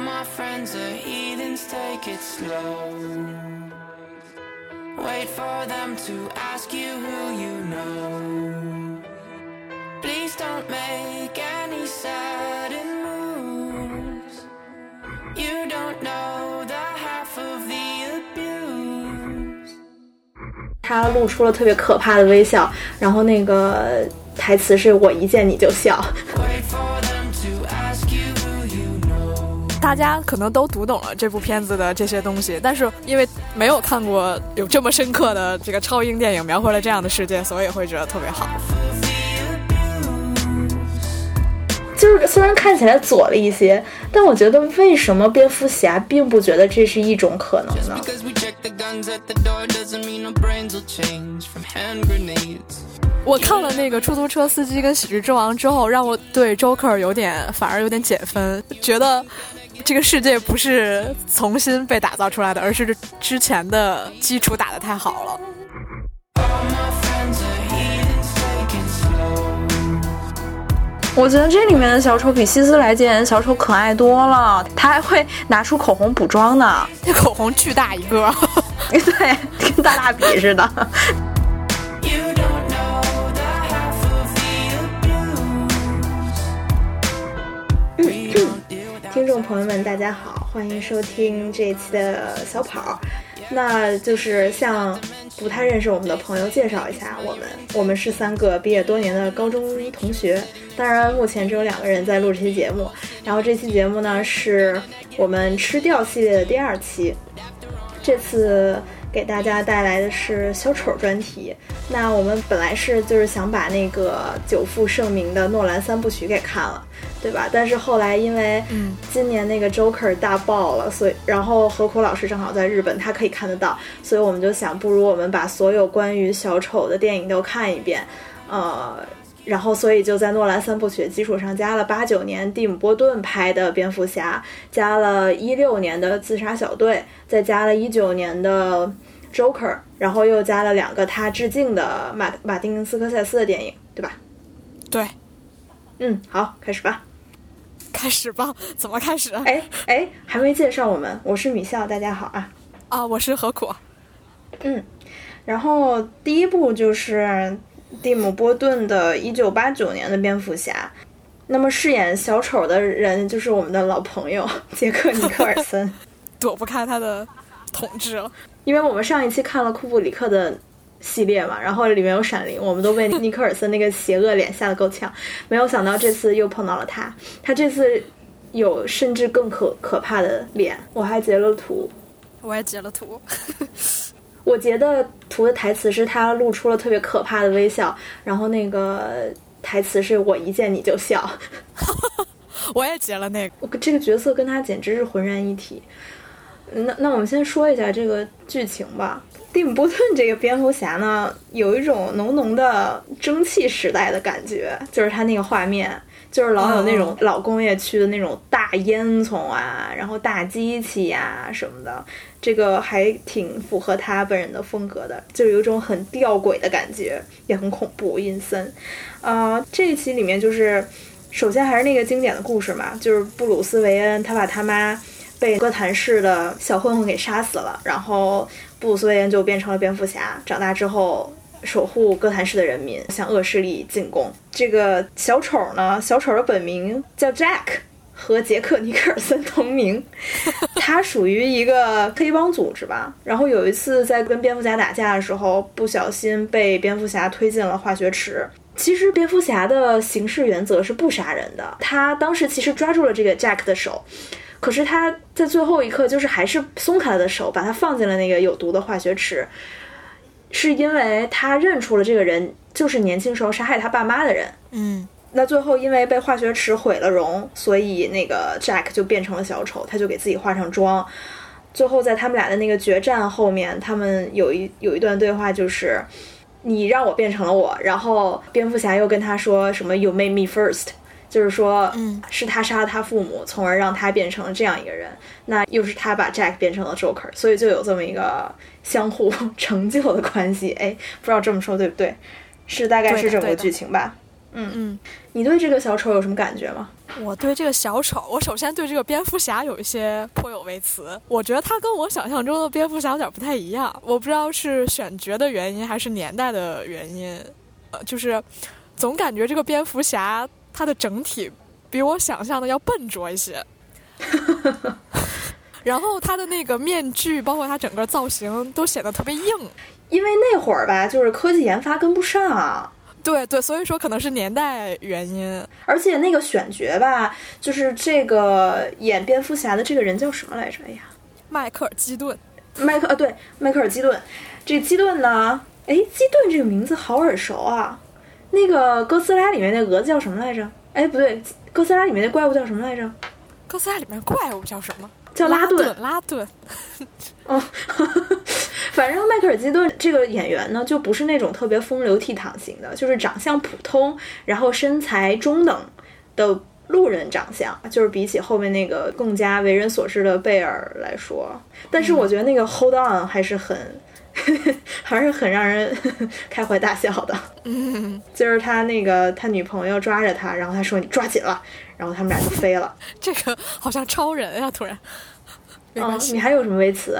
my friends are heathens, take it slow. Wait for them to ask you who you know. Please don't make any sudden moves. You don't know the half of the abuse. 他露出了特别可怕的微笑，然后那个台词是我一见你就笑。 大家可能都读懂了这部片子的这些东西，但是因为没有看过有这么深刻的这个超英电影描绘了这样的世界，所以会觉得特别好。就是虽然看起来左了一些，但我觉得为什么蝙蝠侠并不觉得这是一种可能呢.我看了那个出租车司机跟喜剧之王之后，让我对 Joker 有点反而有点减分，觉得这个世界不是重新被打造出来的，而是之前的基础打得太好了。我觉得这里面的小丑比希斯莱杰小丑可爱多了，他还会拿出口红补妆呢。那 口红巨大一个，对，跟大蜡笔似的。听众朋友们，大家好，欢迎收听这一期的小跑。那就是向不太认识我们的朋友介绍一下我们，我们是三个毕业多年的高中同学，当然目前只有两个人在录这期节目。然后这期节目呢是我们吃掉系列的第二期，这次给大家带来的是小丑专题。那我们本来是就是想把那个久负盛名的诺兰三部曲给看了，对吧？但是后来因为嗯今年那个 Joker 大爆了，所以然后何苦老师正好在日本，他可以看得到，所以我们就想，不如我们把所有关于小丑的电影都看一遍，呃。然后，所以就在诺兰三部曲的基础上加了八九年蒂姆·波顿拍的蝙蝠侠，加了一六年的自杀小队，再加了一九年的 Joker，然后又加了两个他致敬的马马丁·斯科塞斯的电影，对吧？对，嗯，好，开始吧。开始吧，怎么开始？哎哎，还没介绍我们，我是米笑，大家好啊。啊，我是何苦。嗯，然后第一部就是蒂姆·波顿的1989年的蝙蝠侠。那么饰演小丑的人就是我们的老朋友杰克·尼克尔森，躲不开他的统治了。因为我们上一期看了库布里克的系列嘛，然后里面有闪灵，我们都被尼克尔森那个邪恶脸吓得够呛。没有想到这次又碰到了他，他这次有甚至更可可怕的脸，我还截了图。我也截了图，我截的图的台词是他露出了特别可怕的微笑，然后那个台词是我一见你就笑。我也截了那个。我这个角色跟他简直是浑然一体。那那我们先说一下这个剧情吧。蒂姆·波顿这个蝙蝠侠呢，有一种浓浓的蒸汽时代的感觉，就是他那个画面，就是老有那种老工业区的那种大烟囱啊，然后大机器呀、什么的，这个还挺符合他本人的风格的，就有一种很吊诡的感觉，也很恐怖阴森。呃，这一期里面就是，首先还是那个经典的故事嘛，就是布鲁斯·韦恩他把他妈被哥谭市的小混混给杀死了，然后布鲁斯·韦恩就变成了蝙蝠侠，长大之后。守护哥谭市的人民，向恶势力进攻。这个小丑呢，小丑的本名叫 Jack，和杰克·尼克尔森同名。他属于一个黑帮组织吧。然后有一次在跟蝙蝠侠打架的时候，不小心被蝙蝠侠推进了化学池。其实蝙蝠侠的行事原则是不杀人的。他当时其实抓住了这个 Jack 的手，可是他在最后一刻就是还是松开了的手，把他放进了那个有毒的化学池。是因为他认出了这个人就是年轻时候杀害他爸妈的人。嗯，那最后因为被化学池毁了容，所以那个 Jack 就变成了小丑，他就给自己化上妆。最后在他们俩的那个决战后面，他们有一有一段对话，就是你让我变成了我，然后蝙蝠侠又跟他说什么 “You made me first”，就是说，嗯，是他杀了他父母，从而让他变成了这样一个人。那又是他把 Jack 变成了 Joker，所以就有这么一个相互成就的关系。哎，不知道这么说对不对？是大概是这么个剧情吧？嗯嗯，你对这个小丑有什么感觉吗？我对这个小丑，我首先对这个蝙蝠侠有一些颇有微词。我觉得他跟我想象中的蝙蝠侠有点不太一样。我不知道是选角的原因还是年代的原因，呃，就是总感觉这个蝙蝠侠他的整体比我想象的要笨拙一些。然后他的那个面具，包括他整个造型，都显得特别硬。因为那会儿吧，就是科技研发跟不上，对对，所以说可能是年代原因。而且那个选角吧，就是这个演蝙蝠侠的这个人叫什么来着？哎呀，迈克尔基顿，迈克啊，对，迈克尔基顿。这基顿呢？哎，基顿这个名字好耳熟啊！那个哥斯拉里面那蛾子叫什么来着？哎，不对，哥斯拉里面那怪物叫什么来着？哥斯拉里面怪物叫什么？叫拉顿。拉顿。哦，反正迈克尔基顿这个演员呢，就不是那种特别风流倜傥型的，就是长相普通，然后身材中等的路人长相，就是比起后面那个更加为人所知的贝尔来说，但是我觉得那个 Hold On 还是很。还是很让人 开怀大笑的。嗯，就是他那个他女朋友抓着他，然后他说你抓紧了，然后他们俩就飞了。这个好像超人啊！突然，没关系。你还有什么微词？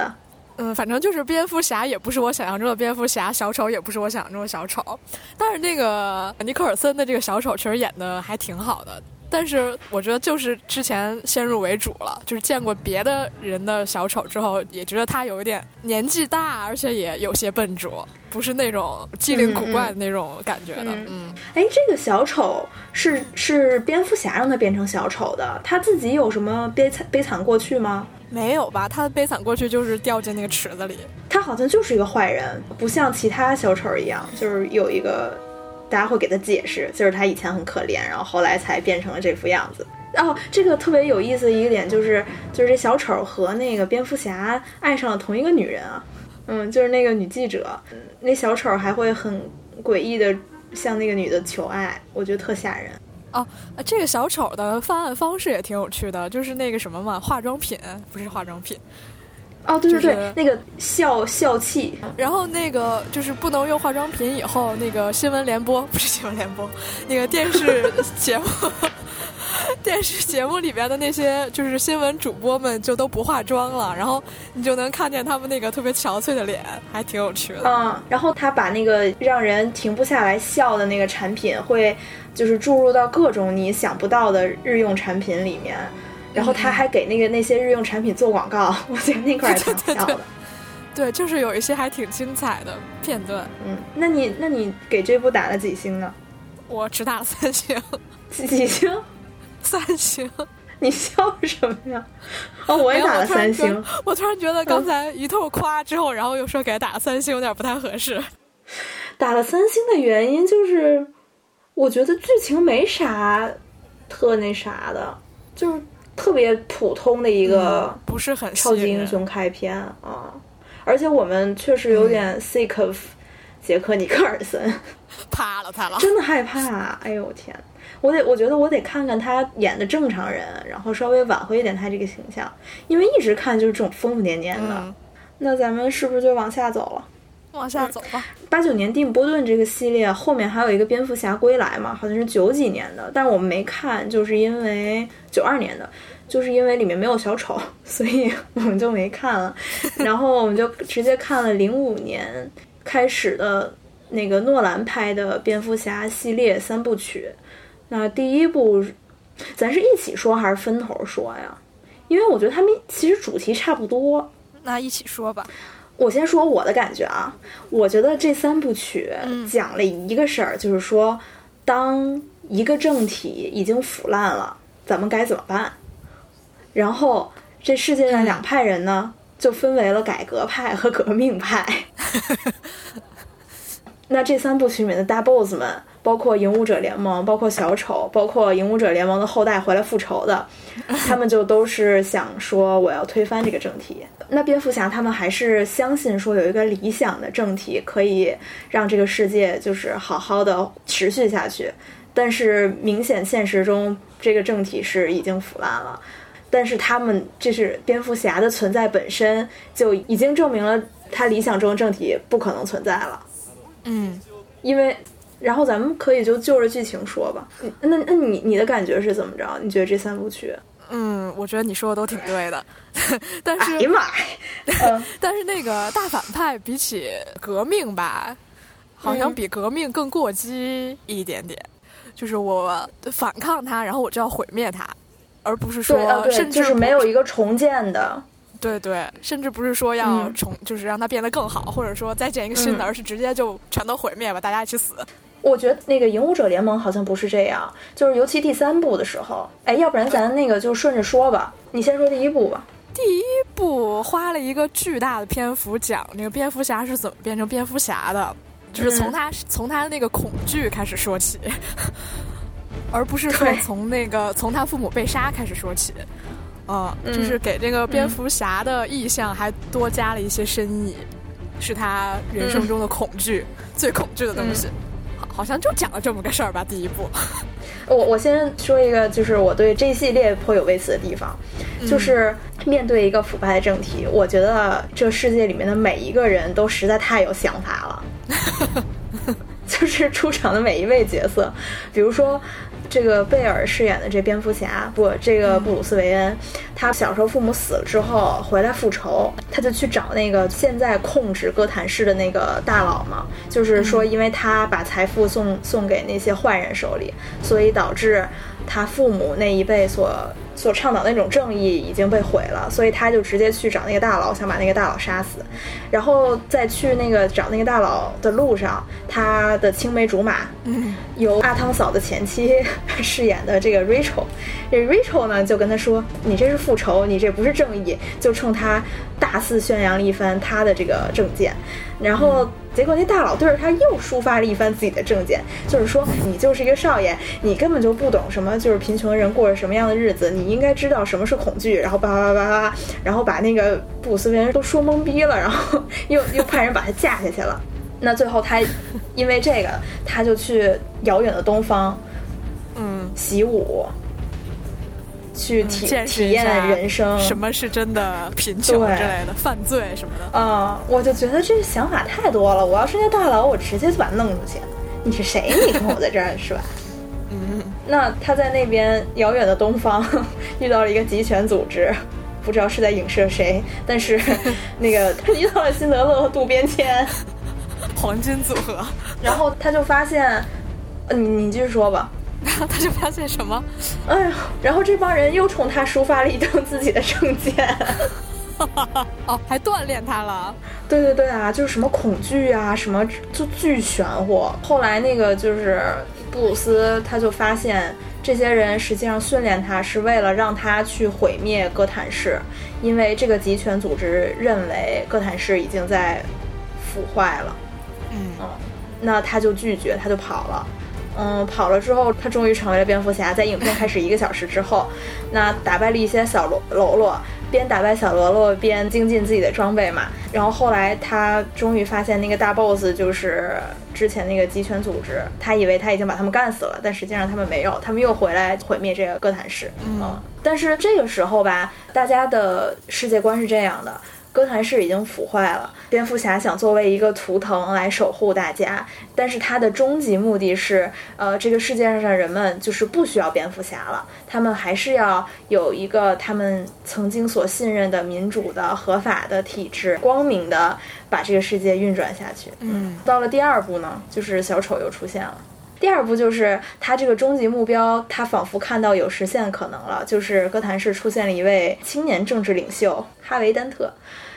嗯，反正就是蝙蝠侠也不是我想象中的蝙蝠侠，小丑也不是我想象中的小丑。但是那个尼克尔森的这个小丑确实演的还挺好的。但是我觉得就是之前先入为主了，就是见过别的人的小丑之后，也觉得他有一点年纪大，而且也有些笨拙，不是那种机灵古怪的那种感觉的。嗯，哎，这个小丑是是蝙蝠侠让他变成小丑的，他自己有什么悲惨悲惨过去吗？没有吧，他的悲惨过去就是掉进那个池子里。他好像就是一个坏人，不像其他小丑一样，就是有一个。大家会给他解释，就是他以前很可怜，然后后来才变成了这副样子。哦，这个特别有意思的一个点就是，就是这小丑和那个蝙蝠侠爱上了同一个女人啊。嗯，就是那个女记者，那小丑还会很诡异的向那个女的求爱，我觉得特吓人。哦，这个小丑的犯案方式也挺有趣的，就是那个什么嘛，化妆品不是化妆品。哦，对对对，那个笑笑气，然后那个就是不能用化妆品，以后那个新闻联播不是新闻联播，那个电视 节目，电视节目里边的那些就是新闻主播们就都不化妆了，然后你就能看见他们那个特别憔悴的脸，还挺有趣的。嗯，然后他把那个让人停不下来笑的那个产品，会就是注入到各种你想不到的日用产品里面。然后他还给那个那些日用产品做广告，我觉得那块儿 挺笑的。对，就是有一些还挺精彩的片段。嗯，那你那你给这部打了几星呢？我只打了三星。几星？三星。你笑什么呀？哦，我也打了三星。我突然觉得刚才一通夸之后，然后又说给他打了三星，有点不太合适。打了三星的原因就是，我觉得剧情没啥特那啥的，就是。特别普通的一个不是很超级英雄开篇啊，而且我们确实有点 sick of 杰克尼克尔森，怕了怕了，真的害怕！哎呦我天，我得我觉得我得看看他演的正常人，然后稍微挽回一点他这个形象，因为一直看就是这种疯疯癫癫的。那咱们是不是就往下走了？往下走吧。八九年蒂姆·波顿这个系列后面还有一个蝙蝠侠归来嘛，好像是九几年的，但是我们没看，就是因为九二年的，就是因为里面没有小丑，所以我们就没看了。然后我们就直接看了零五年开始的那个诺兰拍的蝙蝠侠系列三部曲。那第一部，咱是一起说还是分头说呀？因为我觉得他们其实主题差不多。那一起说吧。我先说我的感觉啊，我觉得这三部曲讲了一个事儿，就是说，当一个政体已经腐烂了，咱们该怎么办？然后这世界上两派人呢，就分为了改革派和革命派。那这三部曲里面的大 boss 们。包括影武者联盟，包括小丑，包括影武者联盟的后代回来复仇的，他们就都是想说我要推翻这个政体。那蝙蝠侠他们还是相信说有一个理想的政体可以让这个世界就是好好的持续下去。但是明显现实中这个政体是已经腐烂了。但是他们这是蝙蝠侠的存在本身就已经证明了他理想中的政体不可能存在了。嗯，因为。然后咱们可以就就着剧情说吧。那那你你的感觉是怎么着？你觉得这三部曲？嗯，我觉得你说的都挺对的，但是哎呀妈呀！但是那个大反派比起革命吧，好像比革命更过激一点点。就是我反抗他，然后我就要毁灭他，而不是说甚至就是没有一个重建的。对对，甚至不是说要嗯重，就是让它变得更好，或者说再建一个新的，嗯而是直接就全都毁灭吧，大家一起死。我觉得那个《影武者联盟》好像不是这样，就是尤其第三部的时候，哎，要不然咱那个就顺着说吧。你先说第一部吧。第一部花了一个巨大的篇幅讲那个蝙蝠侠是怎么变成蝙蝠侠的，就是从他、从他的那个恐惧开始说起，而不是说从那个从他父母被杀开始说起。啊、嗯就是给这个蝙蝠侠的意象还多加了一些深意，是他人生中的恐惧、最恐惧的东西。好，像就讲了这么个事儿吧。第一部，我我先说一个，就是我对这一系列颇有微词的地方，就是面对一个腐败的政体，我觉得这世界里面的每一个人都实在太有想法了。就是出场的每一位角色，比如说这个贝尔饰演的这蝙蝠侠，不，这个布鲁斯韦恩，他小时候父母死了之后回来复仇，他就去找那个现在控制哥谭市的那个大佬嘛，就是说因为他把财富送送给那些坏人手里，所以导致他父母那一辈所所倡导的那种正义已经被毁了，所以他就直接去找那个大佬，想把那个大佬杀死，然后在去那个找那个大佬的路上，他的青梅竹马，由阿汤嫂的前妻 饰演的这个 Rachel，这 Rachel 呢就跟他说：“你这是复仇，你这不是正义。”就冲他大肆宣扬了一番他的这个政见，然后结果那大佬对着他又抒发了一番自己的政见，就是说你就是一个少爷，你根本就不懂什么就是贫穷人过着什么样的日子，你应该知道什么是恐惧，然后叭叭叭叭叭，然后把那个布鲁斯韦恩都说懵逼了，然后又 又派人把他架下去了。那最后他因为这个，他就去遥远的东方嗯，习武，去体、体验人生。什么是真的贫穷对之类的，犯罪什么的。啊、我就觉得这想法太多了。我要是那大佬，我直接就把他弄出去。你是谁？你跟我在这儿是吧？嗯，那他在那边遥远的东方遇到了一个集权组织，不知道是在影射谁，但是 那个他遇到了辛德勒和渡边谦，黄金组合，然后他就发现，呃你你继续说吧。然后他就发现什么？哎呀，然后这帮人又冲他抒发了一顿自己的政见。哦，还锻炼他了。对对对啊，就是什么恐惧啊，什么就巨玄乎。后来那个就是布鲁斯，他就发现这些人实际上训练他是为了让他去毁灭哥谭市，因为这个集权组织认为哥谭市已经在腐坏了。嗯嗯，那他就拒绝，他就跑了。嗯，跑了之后，他终于成为了蝙蝠侠。在影片开始一个小时之后，那打败了一些小喽喽啰，边打败小喽啰边精进自己的装备嘛。然后后来他终于发现那个大 boss 就是之前那个极权组织，他以为他已经把他们干死了，但实际上他们没有，他们又回来毁灭这个哥谭市。嗯，但是这个时候吧，大家的世界观是这样的。哥谭市已经腐坏了，蝙蝠侠想作为一个图腾来守护大家，但是他的终极目的是，呃，这个世界上的人们就是不需要蝙蝠侠了，他们还是要有一个他们曾经所信任的民主的、合法的体制，光明的把这个世界运转下去。嗯，到了第二部呢，就是小丑又出现了。第二步就是他这个终极目标，他仿佛看到有实现可能了，就是哥谭市出现了一位青年政治领袖哈维·丹特。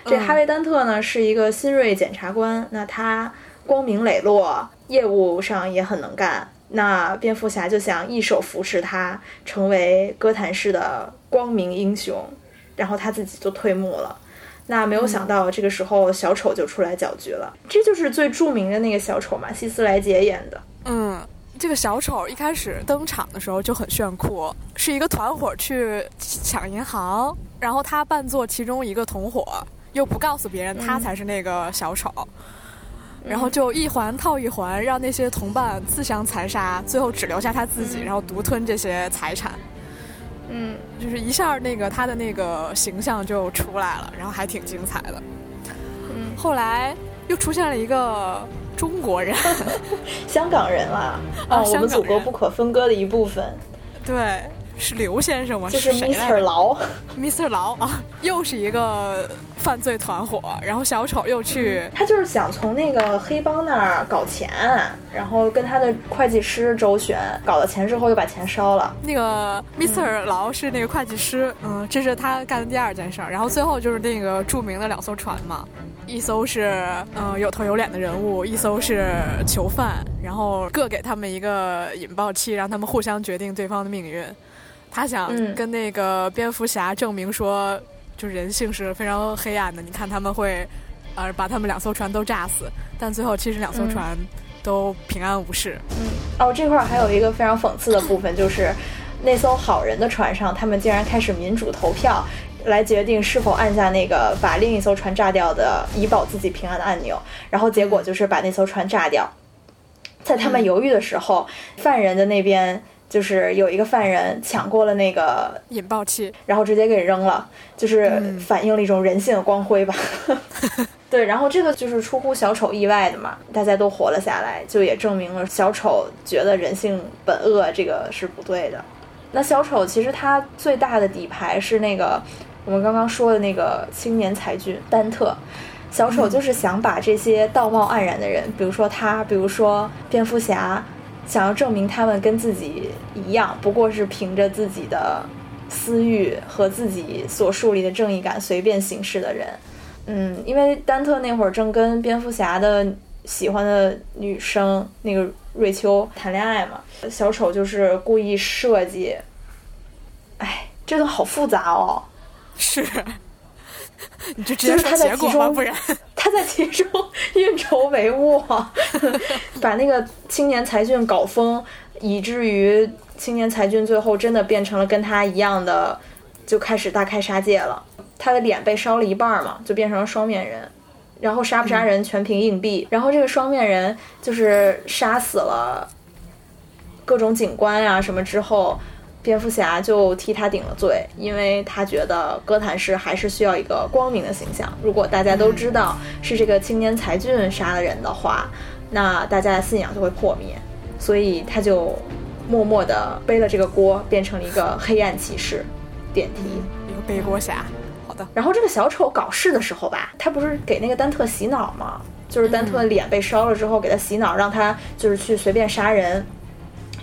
这哈维·丹特呢是一个新锐检察官，那他光明磊落，业务上也很能干。那蝙蝠侠就想一手扶持他，成为哥谭市的光明英雄，然后他自己就退幕了。那没有想到，这个时候小丑就出来搅局了。这就是最著名的那个小丑嘛，希斯莱杰演的。嗯，这个小丑一开始登场的时候就很炫酷，是一个团伙去抢银行，然后他扮作其中一个同伙，又不告诉别人他才是那个小丑，然后就一环套一环，让那些同伴自相残杀，最后只留下他自己，然后独吞这些财产。嗯，就是一下那个他的那个形象就出来了，然后还挺精彩的。嗯，后来又出现了一个中国人，香港人啦，啊我们祖国不可分割的一部分，对，是刘先生吗？就是 Mr. 着劳。Mr. 劳啊，又是一个犯罪团伙，然后小丑又去，他就是想从那个黑帮那儿搞钱，然后跟他的会计师周旋，搞了钱之后又把钱烧了。那个 Mr. 劳是那个会计师，嗯，这是他干的第二件事儿，然后最后就是那个著名的两艘船嘛，一艘是嗯有头有脸的人物，一艘是囚犯，然后各给他们一个引爆器，让他们互相决定对方的命运。他想嗯跟那个蝙蝠侠证明说，就人性是非常黑暗的，你看他们会，呃，把他们两艘船都炸死，但最后其实两艘嗯船都平安无事。嗯哦，这块儿还有一个非常讽刺的部分，就是那艘好人的船上，他们竟然开始民主投票，来决定是否按下那个把另一艘船炸掉的以保自己平安的按钮，然后结果就是把那艘船炸掉。在他们犹豫的时候，犯人的那边就是有一个犯人抢过了那个引爆器，然后直接给扔了，就是嗯反映了一种人性的光辉吧。对，然后这个就是出乎小丑意外的嘛，大家都活了下来，就也证明了小丑觉得人性本恶这个是不对的。那小丑其实他最大的底牌是那个我们刚刚说的那个青年才俊丹特。小丑就是想把这些道貌岸然的人，比如说他，比如说蝙蝠侠，想要证明他们跟自己一样，不过是凭着自己的私欲和自己所树立的正义感随便行事的人。嗯，因为丹特那会儿正跟蝙蝠侠的喜欢的女生那个瑞秋谈恋爱嘛，小丑就是故意设计。哎，这个好复杂哦。是，你就直接说他在结果吧，其中不然他在其中运筹帷幄，把那个青年才俊搞疯，以至于青年才俊最后真的变成了跟他一样的，就开始大开杀戒了。他的脸被烧了一半嘛，就变成了双面人。然后杀不杀人全凭硬币。然后这个双面人就是杀死了各种警官呀、什么之后，蝙蝠侠就替他顶了罪，因为他觉得哥谭市还是需要一个光明的形象。如果大家都知道是这个青年才俊杀了人的话，那大家的信仰就会破灭。所以他就默默地背了这个锅，变成了一个黑暗骑士。点题。一个背锅侠。好的，然后这个小丑搞事的时候吧，他不是给那个丹特洗脑吗？就是丹特的脸被烧了之后，给他洗脑，让他就是去随便杀人。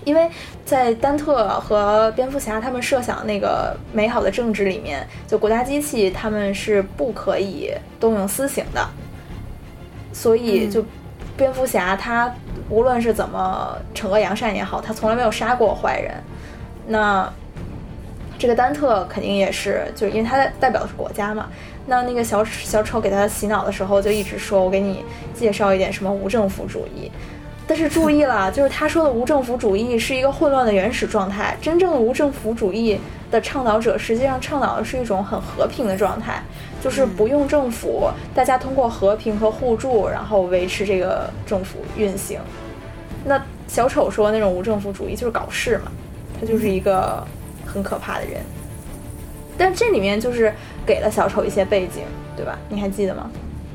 因为在丹特和蝙蝠侠他们设想那个美好的政治里面，就国家机器他们是不可以动用私刑的，所以就蝙蝠侠他无论是怎么惩恶扬善也好，他从来没有杀过坏人。那这个丹特肯定也是，就因为他代表的是国家嘛。那那个小小丑给他洗脑的时候，就一直说我给你介绍一点什么无政府主义。但是注意了，就是他说的无政府主义是一个混乱的原始状态，真正的无政府主义的倡导者实际上倡导的是一种很和平的状态，就是不用政府，大家通过和平和互助，然后维持这个政府运行。那小丑说那种无政府主义就是搞事嘛，他就是一个很可怕的人。但这里面就是给了小丑一些背景，对吧？你还记得吗？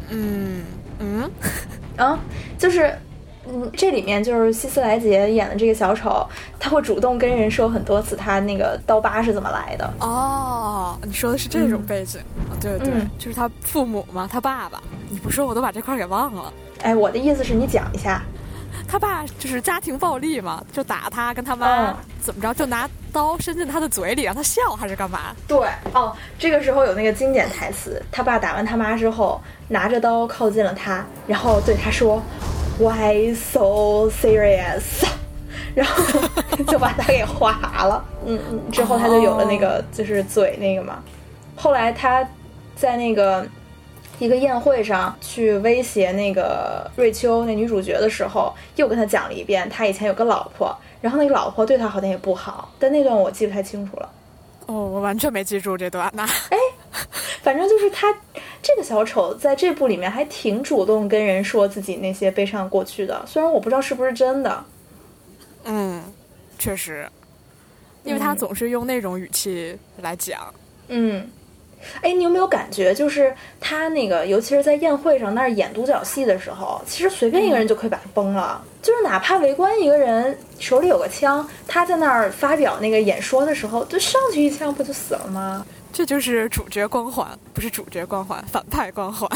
嗯嗯，啊，就是，嗯，这里面就是希斯莱杰演的这个小丑，他会主动跟人说很多次他那个刀疤是怎么来的。哦，你说的是这种背景，啊对对，嗯就是他父母嘛，他爸爸。你不说我都把这块儿给忘了。哎，我的意思是你讲一下。他爸就是家庭暴力嘛，就打他，跟他妈、嗯怎么着，就拿刀伸进他的嘴里让他笑，还是干嘛？对，哦，这个时候有那个经典台词，他爸打完他妈之后，拿着刀靠近了他，然后对他说：“Why so serious？” 然后就把他给划了。嗯嗯，之后他就有了那个就是嘴那个嘛。后来他在那个一个宴会上去威胁那个瑞秋那女主角的时候，又跟他讲了一遍他以前有个老婆，然后那个老婆对他好像也不好，但那段我记不太清楚了。哦，我完全没记住这段呢。反正就是他这个小丑在这部里面还挺主动跟人说自己那些悲伤过去的，虽然我不知道是不是真的。嗯，确实，因为他总是用那种语气来讲。嗯，哎，你有没有感觉，就是他那个，尤其是在宴会上那儿演独角戏的时候，其实随便一个人就可以把他崩了。就是哪怕围观一个人手里有个枪，他在那儿发表那个演说的时候，就上去一枪，不就死了吗？这就是主角光环，不是主角光环，反派光环，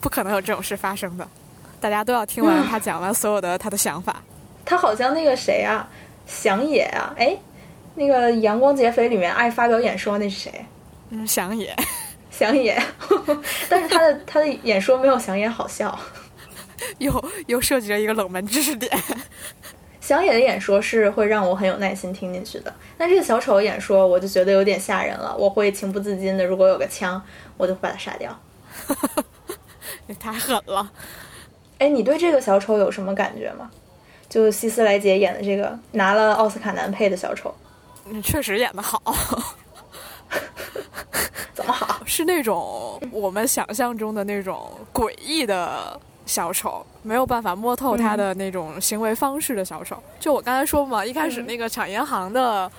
不可能有这种事发生的。大家都要听完他讲完所有的他的想法。他好像那个谁啊，祥野啊，哎，那个《阳光劫匪》里面爱发表演说那是谁？嗯，祥野，祥野，但是他的他的演说没有祥野好笑，又又涉及了一个冷门知识点。祥野的演说是会让我很有耐心听进去的，但这个小丑演说我就觉得有点吓人了，我会情不自禁的，如果有个枪，我就把他杀掉。也太狠了！哎，你对这个小丑有什么感觉吗？就希斯莱杰演的这个拿了奥斯卡男配的小丑，嗯，确实演的好。怎么好？是那种我们想象中的那种诡异的小丑，没有办法摸透他的那种行为方式的小丑。就我刚才说嘛，一开始那个抢银行的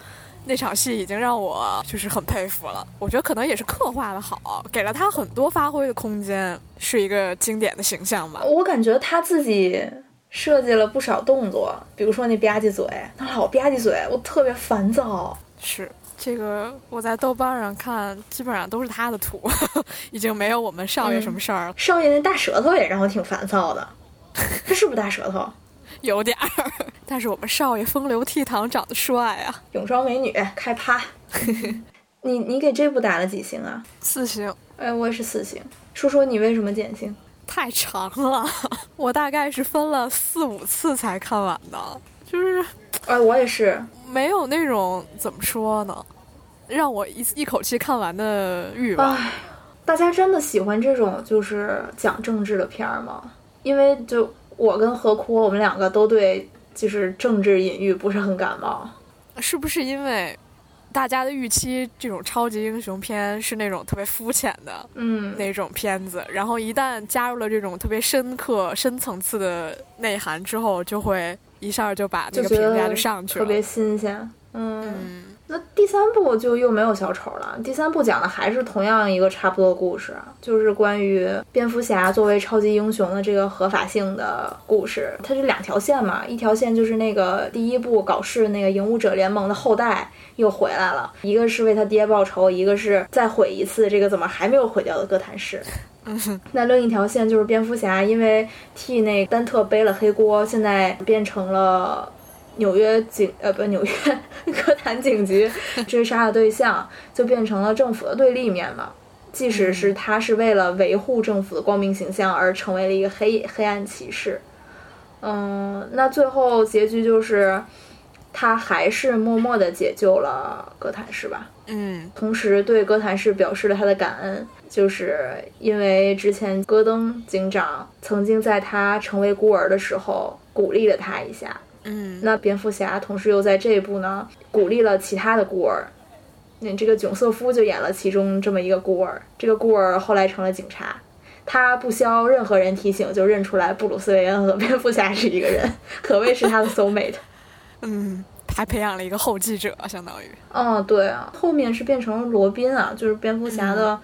那场戏已经让我就是很佩服了。我觉得可能也是刻画的好，给了他很多发挥的空间，是一个经典的形象吧。我感觉他自己设计了不少动作，比如说那吧唧嘴，他老吧唧嘴，我特别烦躁。是。这个我在豆瓣上看，基本上都是他的图，已经没有我们少爷什么事儿了。少爷那大舌头也让我挺烦躁的，他是不是大舌头？有点儿，但是我们少爷风流倜傥，长得帅啊，泳装美女开趴。你你给这部打了几星啊？四星。哎，我也是四星。说说你为什么减星？太长了，我大概是分了四五次才看完的，就是，哎，我也是。没有那种怎么说呢，让我一一口气看完的欲望。大家真的喜欢这种就是讲政治的片儿吗？因为就我跟何哭，我们两个都对就是政治隐喻不是很感冒。是不是因为大家的预期，这种超级英雄片是那种特别肤浅的，嗯，那种片子，然后一旦加入了这种特别深刻、深层次的内涵之后，就会。一下就把那个评价就上去了，特别新鲜。嗯，那第三部就又没有小丑了。第三部讲的还是同样一个差不多的故事，就是关于蝙蝠侠作为超级英雄的这个合法性的故事。它是两条线嘛，一条线就是那个第一部搞事那个影武者联盟的后代又回来了，一个是为他爹报仇，一个是再毁一次这个怎么还没有毁掉的哥谭市。那另一条线就是蝙蝠侠，因为替那丹特背了黑锅，现在变成了纽约警呃不纽约 哥谭警局 追杀的对象，就变成了政府的对立面嘛。即使是他是为了维护政府的光明形象而成为了一个黑黑暗骑士，嗯，那最后结局就是他还是默默的解救了哥谭市吧。嗯，同时对哥谭市表示了他的感恩。就是因为之前戈登警长曾经在他成为孤儿的时候鼓励了他一下，嗯，那蝙蝠侠同时又在这一部呢鼓励了其他的孤儿，那这个囧瑟夫就演了其中这么一个孤儿，这个孤儿后来成了警察，他不需要任何人提醒就认出来布鲁斯韦恩和蝙蝠侠是一个人，可谓是他的 soul mate，嗯。还培养了一个后继者，相当于。哦，对啊，后面是变成了罗宾啊，就是蝙蝠侠的。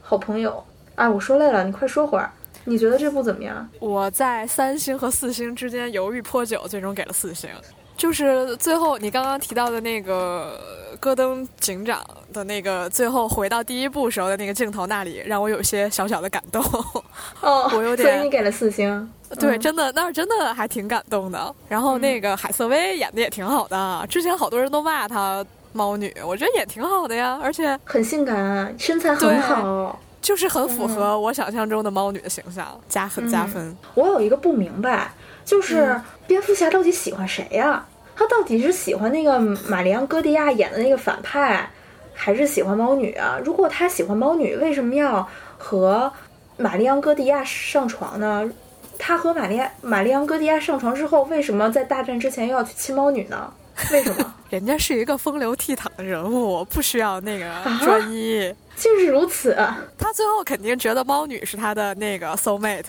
好朋友，哎，我说累了，你快说会儿。你觉得这部怎么样？我在三星和四星之间犹豫颇久，最终给了四星。就是最后你刚刚提到的那个戈登警长的那个最后回到第一部时候的那个镜头那里，让我有些小小的感动。哦，我有点。所以你给了四星。对，真的，那是真的还挺感动的。然后那个海瑟薇演的也挺好的，之前好多人都骂她。猫女，我觉得也挺好的呀，而且很性感，身材很好，就是很符合我想象中的猫女的形象，加很加分。我有一个不明白，就是蝙蝠侠到底喜欢谁呀？他到底是喜欢那个玛丽昂戈迪亚演的那个反派，还是喜欢猫女啊？如果他喜欢猫女，为什么要和玛丽昂戈迪亚上床呢？他和玛丽亚玛丽昂戈迪亚上床之后，为什么在大战之前又要去亲猫女呢？为什么？人家是一个风流倜傥的人物，不需要那个专一。竟是如此，他最后肯定觉得猫女是他的那个 soul mate，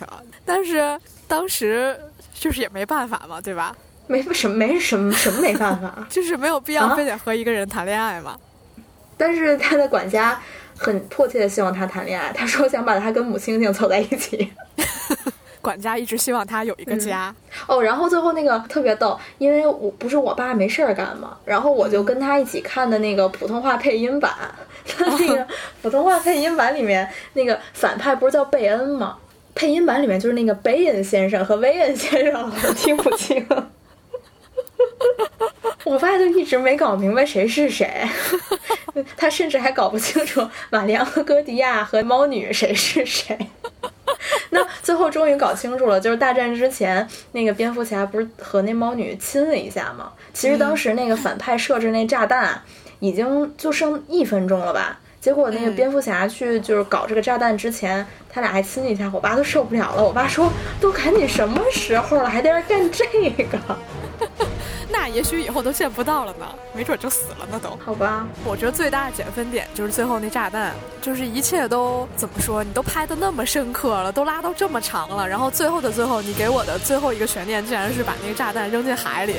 但是当时就是也没办法嘛，对吧？没什么，没什么，什么没办法，就是没有必要非得和一个人谈恋爱嘛。但是他的管家很迫切的希望他谈恋爱。他说想把他跟母猩猩凑在一起。管家一直希望他有一个家。哦，然后最后那个特别逗，因为我不是我爸没事儿干嘛，然后我就跟他一起看的那个普通话配音版。他那个普通话配音版里面，那个反派不是叫贝恩吗？配音版里面就是那个贝恩先生和威恩先生，我 听不清。我爸就一直没搞明白谁是谁，他甚至还搞不清楚马里昂和戈迪亚和猫女谁是谁。那最后终于搞清楚了，就是大战之前那个蝙蝠侠不是和那猫女亲了一下吗？其实当时那个反派设置那炸弹已经就剩一分钟了吧？结果那个蝙蝠侠去就是搞这个炸弹之前，他俩还亲了一下，我爸都受不了了。我爸说：“都赶紧什么时候了，还在这干这个？” 那也许以后都见不到了呢，没准就死了呢都。好吧，我觉得最大的减分点就是最后那炸弹，就是一切都怎么说？你都拍的那么深刻了，都拉到这么长了，然后最后的最后，你给我的最后一个悬念，竟然是把那个炸弹扔进海里，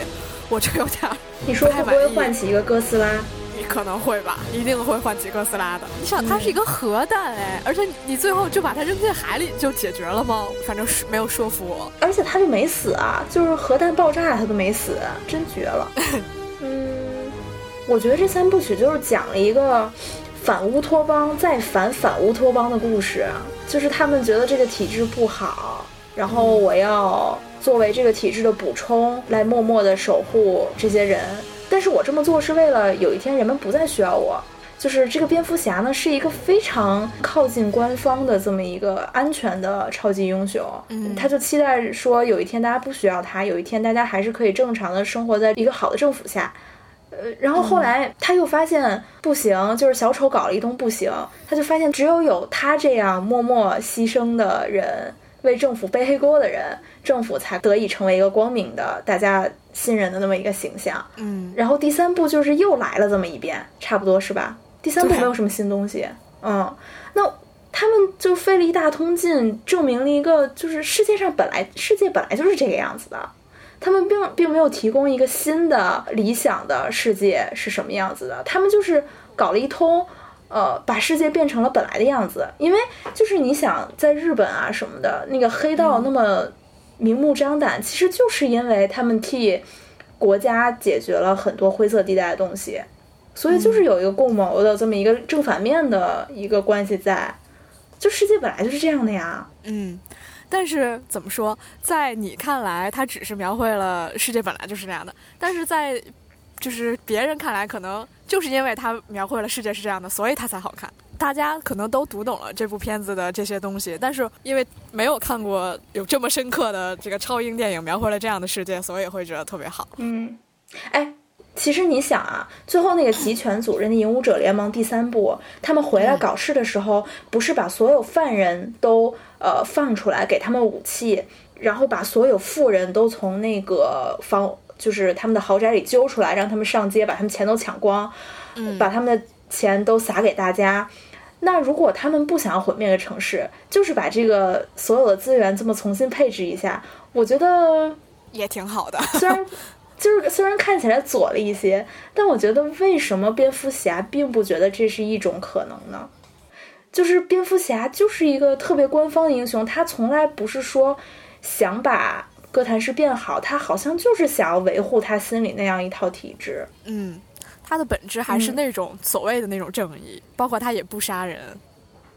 我就有点。你说会不会唤起一个哥斯拉？可能会吧，一定会换起哥斯拉的。你想，它是一个核弹哎，而且你最后就把它扔进海里就解决了吗？反正是没有说服我。而且他就没死啊，就是核弹爆炸他都没死，真绝了。嗯，我觉得这三部曲就是讲了一个反乌托邦再反反乌托邦的故事，就是他们觉得这个体制不好，然后我要作为这个体制的补充来默默的守护这些人。但是我这么做是为了有一天人们不再需要我，就是这个蝙蝠侠呢是一个非常靠近官方的这么一个安全的超级英雄，嗯，他就期待说有一天大家不需要他，有一天大家还是可以正常的生活在一个好的政府下，呃，然后后来他又发现不行，就是小丑搞了一通不行，他就发现只有有他这样默默牺牲的人。为政府背黑锅的人，政府才得以成为一个光明的、大家信任的那么一个形象。嗯，然后第三部就是又来了这么一遍，差不多是吧？第三部没有什么新东西。嗯，那他们就费了一大通劲，证明了一个就是世界上本来世界本来就是这个样子的，他们并并没有提供一个新的理想的世界是什么样子的，他们就是搞了一通。呃，把世界变成了本来的样子，因为就是你想在日本啊什么的，那个黑道那么明目张胆，其实就是因为他们替国家解决了很多灰色地带的东西，所以就是有一个共谋的这么一个正反面的一个关系在，就世界本来就是这样的呀。嗯，但是怎么说，在你看来，它只是描绘了世界本来就是那样的，但是在。就是别人看来，可能就是因为他描绘了世界是这样的，所以他才好看。大家可能都读懂了这部片子的这些东西，但是因为没有看过有这么深刻的这个超英电影描绘了这样的世界，所以会觉得特别好。嗯，哎，其实你想啊，最后那个集权组织的影武者联盟第三部，他们回来搞事的时候，不是把所有犯人都呃放出来，给他们武器，然后把所有富人都从那个房。就是他们的豪宅里揪出来，让他们上街，把他们钱都抢光，把他们的钱都撒给大家。那如果他们不想要毁灭的城市，就是把这个所有的资源这么重新配置一下，我觉得也挺好的。虽然就是虽然看起来左了一些，但我觉得为什么蝙蝠侠并不觉得这是一种可能呢？就是蝙蝠侠就是一个特别官方的英雄，他从来不是说想把。哥谭市变好，他好像就是想要维护他心里那样一套体制。嗯，他的本质还是那种所谓的那种正义，包括他也不杀人。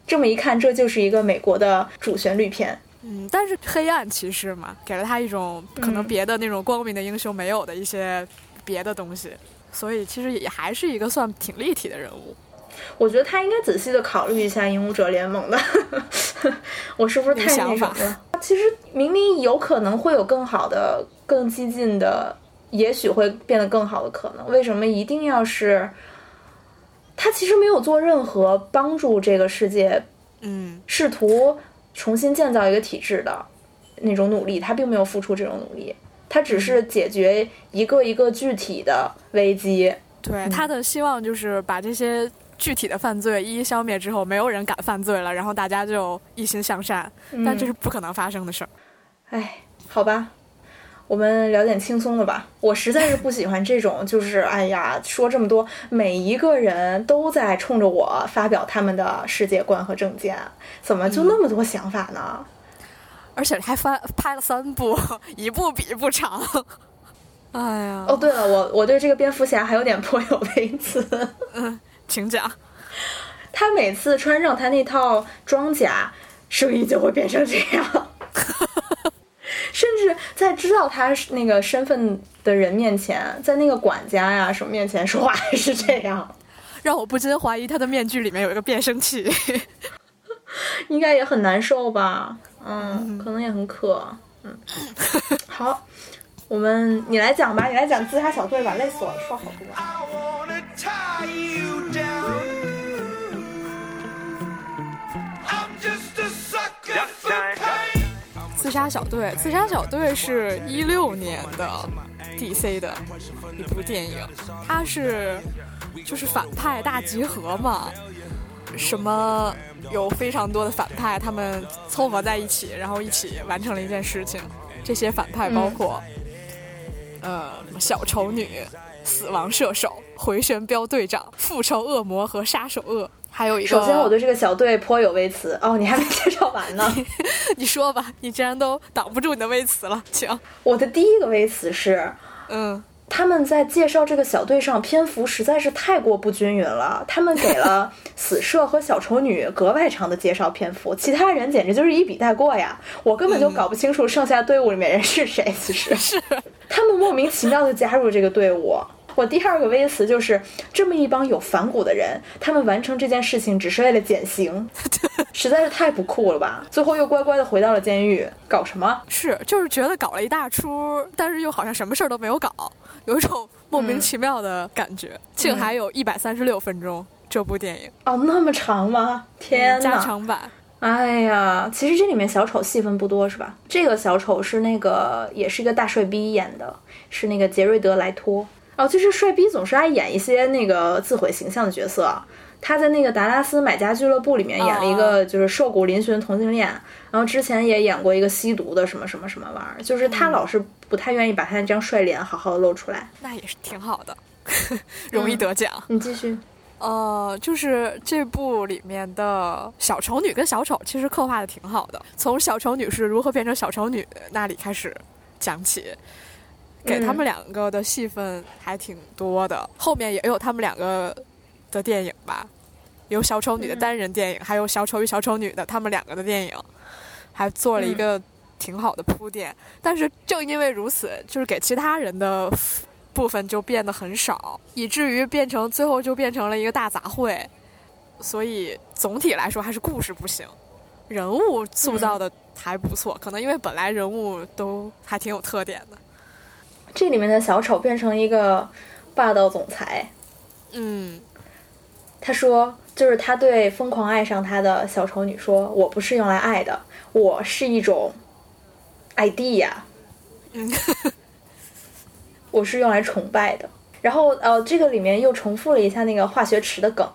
这么一看，这就是一个美国的主旋律片。嗯，但是黑暗骑士嘛，给了他一种可能别的那种光明的英雄没有的一些别的东西，所以其实也还是一个算挺立体的人物。我觉得他应该仔细的考虑一下《影武者联盟》的，我是不是太那什么了？其实明明有可能会有更好的、更激进的，也许会变得更好的可能。为什么一定要是他？其实没有做任何帮助这个世界，嗯，试图重新建造一个体制的那种努力，他并没有付出这种努力，他只是解决一个一个具体的危机。对，他的希望就是把这些。具体的犯罪一一消灭之后，没有人敢犯罪了，然后大家就一心向善。但这是不可能发生的事儿。哎，好吧，我们聊点轻松的吧。我实在是不喜欢这种，就是哎呀，说这么多，每一个人都在冲着我发表他们的世界观和政见，怎么就那么多想法呢？而且还翻拍了三部，一部比一部长。哎呀，哦，对了，我我对这个蝙蝠侠还有点颇有微词。嗯，请讲。他每次穿上他那套装甲，声音就会变成这样。甚至在知道他那个身份的人面前，在那个管家呀什么面前说话还是这样，让我不禁怀疑他的面具里面有一个变声器，应该也很难受吧？嗯，可能也很渴。嗯，好，我们你来讲吧，你来讲自杀小队吧，累死我了，说好多。自杀小队，自杀小队是一六年的 DC 的一部电影，它是就是反派大集合嘛，什么有非常多的反派，他们凑合在一起，然后一起完成了一件事情。这些反派包括，呃，小丑女、死亡射手、回旋镖队长、复仇恶魔和杀手恶。还有一个，首先我对这个小队颇有微词哦，你还没介绍完呢，你说吧，你既然都挡不住你的微词了，请。我的第一个微词是，嗯，他们在介绍这个小队上篇幅实在是太过不均匀了，他们给了 死射和小丑女格外长的介绍篇幅，其他人简直就是一笔带过呀，我根本就搞不清楚剩下队伍里面人是谁，其实 是他们莫名其妙的加入这个队伍。我第二个微词就是这么一帮有反骨的人，他们完成这件事情只是为了减刑，实在是太不酷了吧！最后又乖乖的回到了监狱，搞什么？是，就是觉得搞了一大出，但是又好像什么事儿都没有搞，有一种莫名其妙的感觉。竟还有一百三十六分钟，这部电影哦，那么长吗？天哪！加长版。哎呀，其实这里面小丑戏份不多是吧？这个小丑是那个，也是一个大帅逼演的，是那个杰瑞德莱托。哦，就是帅逼总是爱演一些那个自毁形象的角色。他在那个达拉斯买家俱乐部里面演了一个就是瘦骨嶙峋同性恋，然后之前也演过一个吸毒的什么什么什么玩意儿。就是他老是不太愿意把他那张帅脸好好的露出来。那也是挺好的，容易得奖。你继续。呃，就是这部里面的小丑女跟小丑其实刻画的挺好的，从小丑女是如何变成小丑女那里开始讲起。给他们两个的戏份还挺多的，后面也有他们两个的电影吧，有小丑女的单人电影，还有小丑与小丑女的他们两个的电影，还做了一个挺好的铺垫。但是正因为如此，就是给其他人的部分就变得很少，以至于变成最后就变成了一个大杂烩。所以总体来说还是故事不行，人物塑造的还不错，可能因为本来人物都还挺有特点的。这里面的小丑变成一个霸道总裁，嗯，他说，就是他对疯狂爱上他的小丑女说：“我不是用来爱的，我是一种 idea，嗯，我是用来崇拜的。”然后，呃，这个里面又重复了一下那个化学池的梗，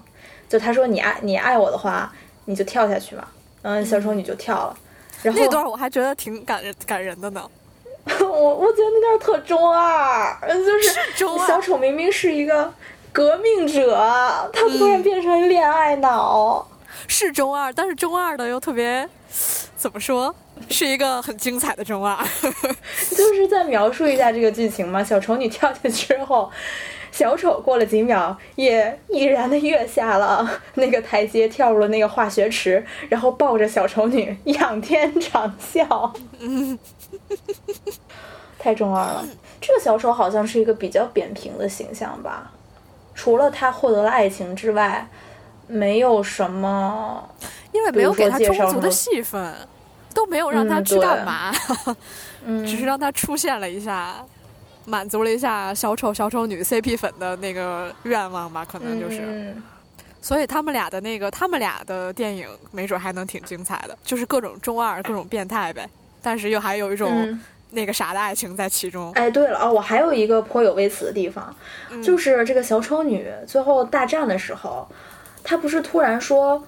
就他说：“你爱你爱我的话，你就跳下去嘛。”嗯，小丑女就跳了。然后那段我还觉得挺感人感人的呢。我我觉得那段特中二，就是小丑明明是一个革命者，他突然变成恋爱脑，是中二，但是中二的又特别怎么说，是一个很精彩的中二。就是在描述一下这个剧情嘛，小丑女跳下去之后，小丑过了几秒也毅然的跃下了那个台阶，跳入了那个化学池，然后抱着小丑女仰天长啸。嗯。太中二了，这个小丑好像是一个比较扁平的形象吧？除了他获得了爱情之外，没有什么，因为没有给他充足的戏份，都没有让他去干嘛，嗯，只是让他出现了一下，满足了一下小丑小丑女 CP 粉的那个愿望吧？可能就是，所以他们俩的那个他们俩的电影，没准还能挺精彩的，就是各种中二，各种变态呗。但是又还有一种那个啥的爱情在其中。哎，对了哦，我还有一个颇有微词的地方，就是这个小丑女最后大战的时候，她不是突然说：“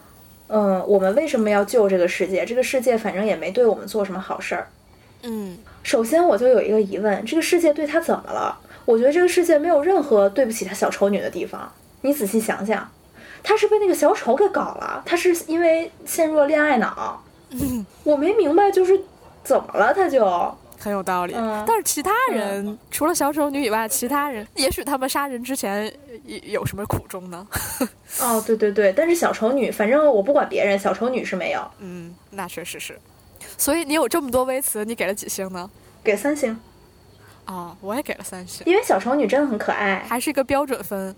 嗯，我们为什么要救这个世界？这个世界反正也没对我们做什么好事儿。”嗯，首先我就有一个疑问：这个世界对她怎么了？我觉得这个世界没有任何对不起她小丑女的地方。你仔细想想，她是被那个小丑给搞了，她是因为陷入了恋爱脑。我没明白，就是怎么了，他就很有道理。嗯但是其他人、除了小丑女以外，其他人也许他们杀人之前有有什么苦衷呢？哦，对对对，但是小丑女，反正我不管别人，小丑女是没有，嗯，那确实是。所以你有这么多微词，你给了几星呢？给三星，啊、我也给了三星，因为小丑女真的很可爱。还是一个标准分。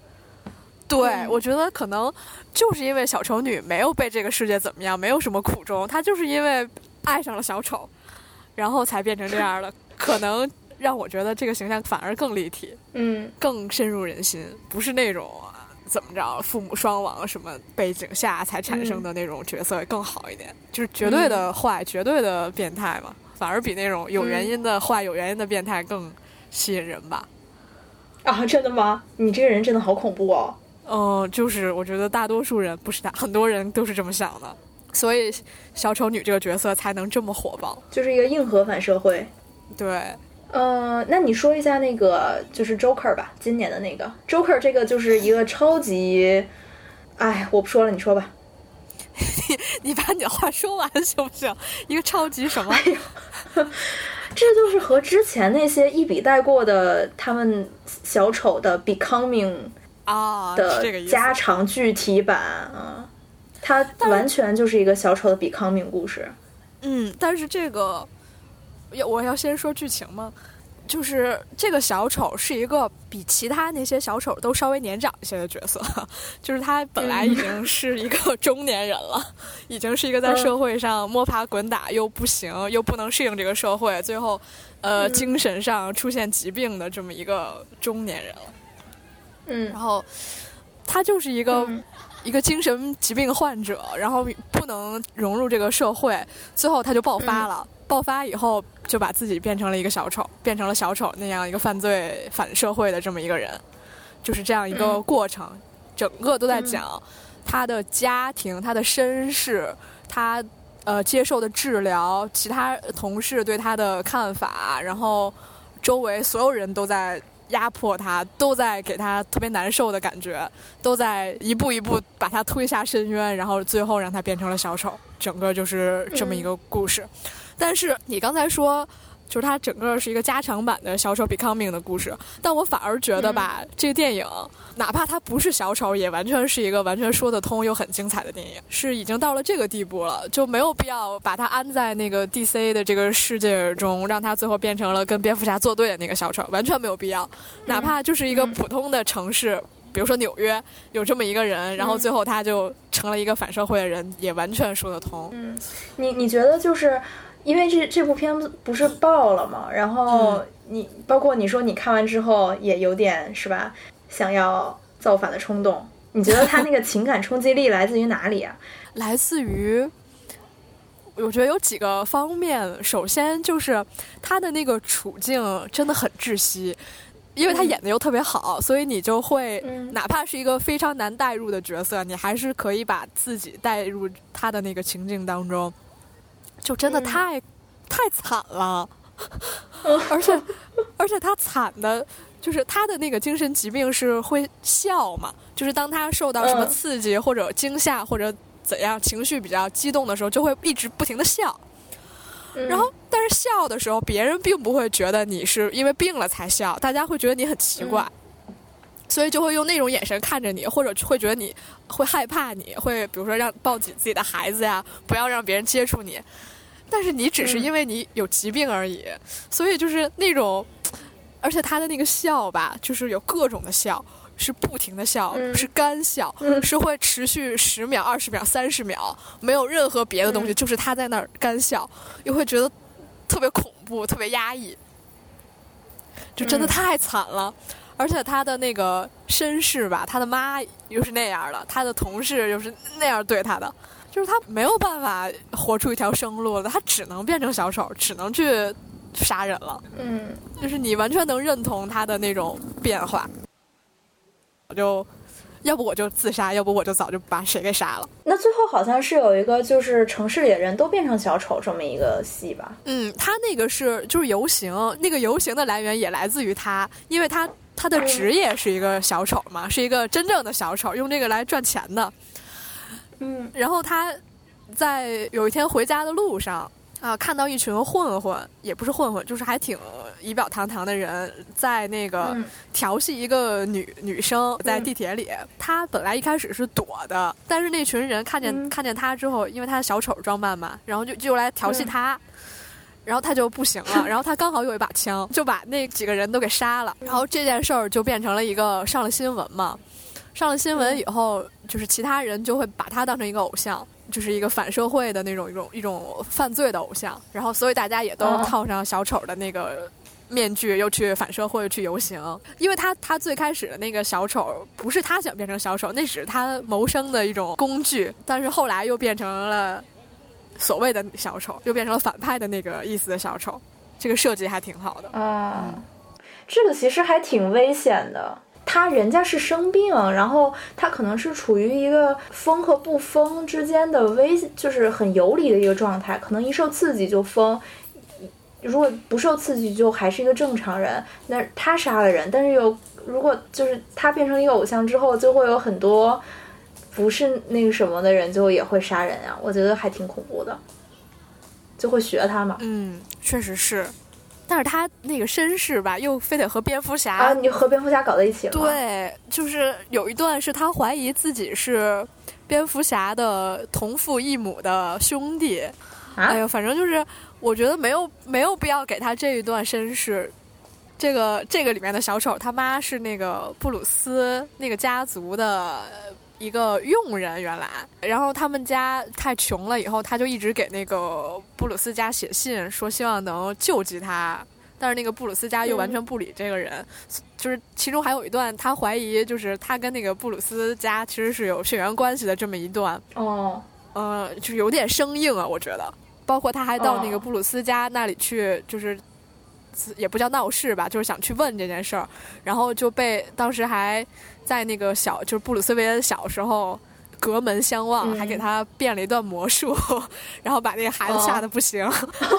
对，嗯我觉得可能就是因为小丑女没有被这个世界怎么样，没有什么苦衷，她就是因为爱上了小丑，然后才变成这样的。可能让我觉得这个形象反而更立体，嗯更深入人心，不是那种啊怎么着父母双亡什么背景下才产生的那种角色更好一点，就是绝对的坏、绝对的变态嘛，反而比那种有原因的坏、有原因的变态更吸引人吧。啊，真的吗？你这个人真的好恐怖哦。嗯，就是我觉得大多数人不是大，很多人都是这么想的，所以小丑女这个角色才能这么火爆。就是一个硬核反社会。对，呃，那你说一下那个就是 Joker 吧，今年的那个 Joker，这个就是一个超级，哎，我不说了，你说吧。你把你的话说完行不行？一个超级什么？这就是和之前那些一笔带过的他们小丑的 Becoming 啊，的这个。加长具体版啊，它完全就是一个小丑的 Becoming 故事。嗯，但是这个要我要先说剧情吗？就是这个小丑是一个比其他那些小丑都稍微年长一些的角色，就是他本来已经是一个中年人了，已经是一个在社会上摸爬滚打又不行又不能适应这个社会，最后呃、嗯精神上出现疾病的这么一个中年人了。嗯然后他就是一个、嗯一个精神疾病患者，然后不能融入这个社会，最后他就爆发了。爆发以后就把自己变成了一个小丑，变成了小丑那样一个犯罪反社会的这么一个人，就是这样一个嗯。过程，整个都在讲他的家庭、他的身世、他呃接受的治疗、其他同事对他的看法，然后周围所有人都在压迫他，都在给他特别难受的感觉，都在一步一步把他推下深渊，然后最后让他变成了小丑。整个就是这么一个故事。但是你刚才说。就是它整个是一个加长版的小丑 becoming 的故事，但我反而觉得吧，这个电影哪怕它不是小丑，也完全是一个完全说得通又很精彩的电影，是已经到了这个地步了，就没有必要把它安在那个 DC 的这个世界中，让它最后变成了跟蝙蝠侠作对的那个小丑，完全没有必要。哪怕就是一个普通的城市，比如说纽约，有这么一个人，然后最后他就成了一个反社会的人，也完全说得通。嗯，你你觉得就是因为这这部片子不是爆了吗？然后嗯你包括你说你看完之后也有点是吧，想要造反的冲动。你觉得他那个情感冲击力来自于哪里啊？来自于，我觉得有几个方面。首先就是他的那个处境真的很窒息，因为他演的又特别好，所以你就会，嗯哪怕是一个非常难带入的角色，你还是可以把自己带入他的那个情境当中。就真的嗯太、太惨了，而且而且他惨的。就是他的那个精神疾病是会笑嘛，就是当他受到什么嗯刺激或者惊吓或者怎样情绪比较激动的时候，就会一直不停的笑。嗯然后，但是笑的时候，别人并不会觉得你是因为病了才笑，大家会觉得你很奇怪，所以就会用那种眼神看着你，或者会觉得你会害怕你，会比如说让抱紧自己的孩子呀，不要让别人接触你。但是你只是嗯因为你有疾病而已，所以就是那种，而且他的那个笑吧，就是有各种的笑，是不停的笑，嗯是干笑，嗯 是会持续十秒、二十秒、三十秒，没有任何别的东西，嗯就是他在那儿干笑，又会觉得特别恐怖、特别压抑，就真的嗯太惨了。而且他的那个身世吧，他的妈又是那样的，他的同事又是那样对他的，就是他没有办法活出一条生路了，他只能变成小丑，只能去杀人了。嗯就是你完全能认同他的那种变化。我就要不我就自杀，要不我就早就把谁给杀了。那最后好像是有一个，就是城市里的人都变成小丑这么一个戏吧？嗯，他那个是就是游行，那个游行的来源也来自于他，因为他他的职业是一个小丑嘛，是一个真正的小丑，用这个来赚钱的。嗯，然后他在有一天回家的路上啊，看到一群混混，也不是混混，就是还挺仪表堂堂的人，在那个嗯调戏一个女女生，在地铁里。他本来一开始是躲的，但是那群人看见、嗯看见他之后，因为他小丑装扮嘛，然后就就来调戏嗯他。然后他就不行了，然后他刚好有一把枪，就把那几个人都给杀了。然后这件事儿就变成了一个上了新闻嘛，上了新闻以后，就是其他人就会把他当成一个偶像，就是一个反社会的那种一种一种犯罪的偶像。然后所以大家也都哦套上小丑的那个面具，又去反社会去游行。因为他他最开始的那个小丑不是他想变成小丑，那只是他谋生的一种工具。但是后来又变成了所谓的小丑，又变成了反派的那个意思的小丑。这个设计还挺好的。啊，这个其实还挺危险的。他人家是生病，然后他可能是处于一个疯和不疯之间的危，就是很游离的一个状态，可能一受刺激就疯，如果不受刺激就还是一个正常人。那他杀了人，但是有如果就是他变成一个偶像之后，就会有很多不是那个什么的人就也会杀人啊，我觉得还挺恐怖的，就会学他嘛。嗯，确实是。但是他那个身世吧，又非得和蝙蝠侠啊，你和蝙蝠侠搞在一起了？对，就是有一段是他怀疑自己是蝙蝠侠的同父异母的兄弟。啊哎呦，反正就是我觉得没有没有必要给他这一段身世。这个这个里面的小丑他妈是那个布鲁斯那个家族的一个佣人，原来，然后他们家太穷了，以后他就一直给那个布鲁斯家写信，说希望能救济他。但是那个布鲁斯家又完全不理这个人，就是其中还有一段，他怀疑就是他跟那个布鲁斯家其实是有血缘关系的这么一段，哦，呃，就是有点生硬啊，我觉得。包括他还到那个哦。布鲁斯家那里去，就是也不叫闹事吧，就是想去问这件事儿，然后就被当时还在那个小，就是布鲁斯韦恩小时候。隔门相望，嗯还给他变了一段魔术，然后把那个孩子吓得不行。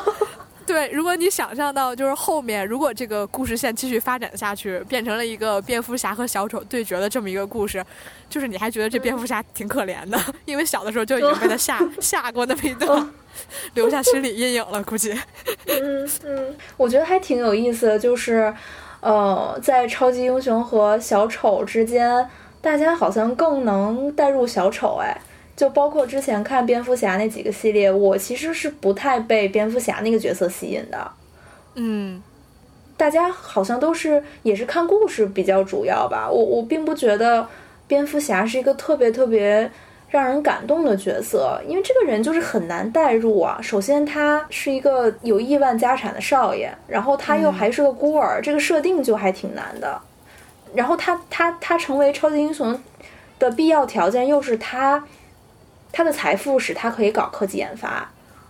对，如果你想象到就是后面，如果这个故事线继续发展下去，变成了一个蝙蝠侠和小丑对决的这么一个故事，就是你还觉得这蝙蝠侠挺可怜的，因为小的时候就已经被他吓吓过那么一顿，留下心理阴影了，估计。嗯嗯，我觉得还挺有意思的，就是，呃，在超级英雄和小丑之间，大家好像更能带入小丑，哎。就包括之前看蝙蝠侠那几个系列，我其实是不太被蝙蝠侠那个角色吸引的。嗯大家好像都是也是看故事比较主要吧。我我并不觉得蝙蝠侠是一个特别特别让人感动的角色，因为这个人就是很难代入啊。首先，他是一个有亿万家产的少爷，然后他又还是个孤儿，这个设定就还挺难的。然后他他他成为超级英雄的必要条件又是他他的财富使他可以搞科技研发。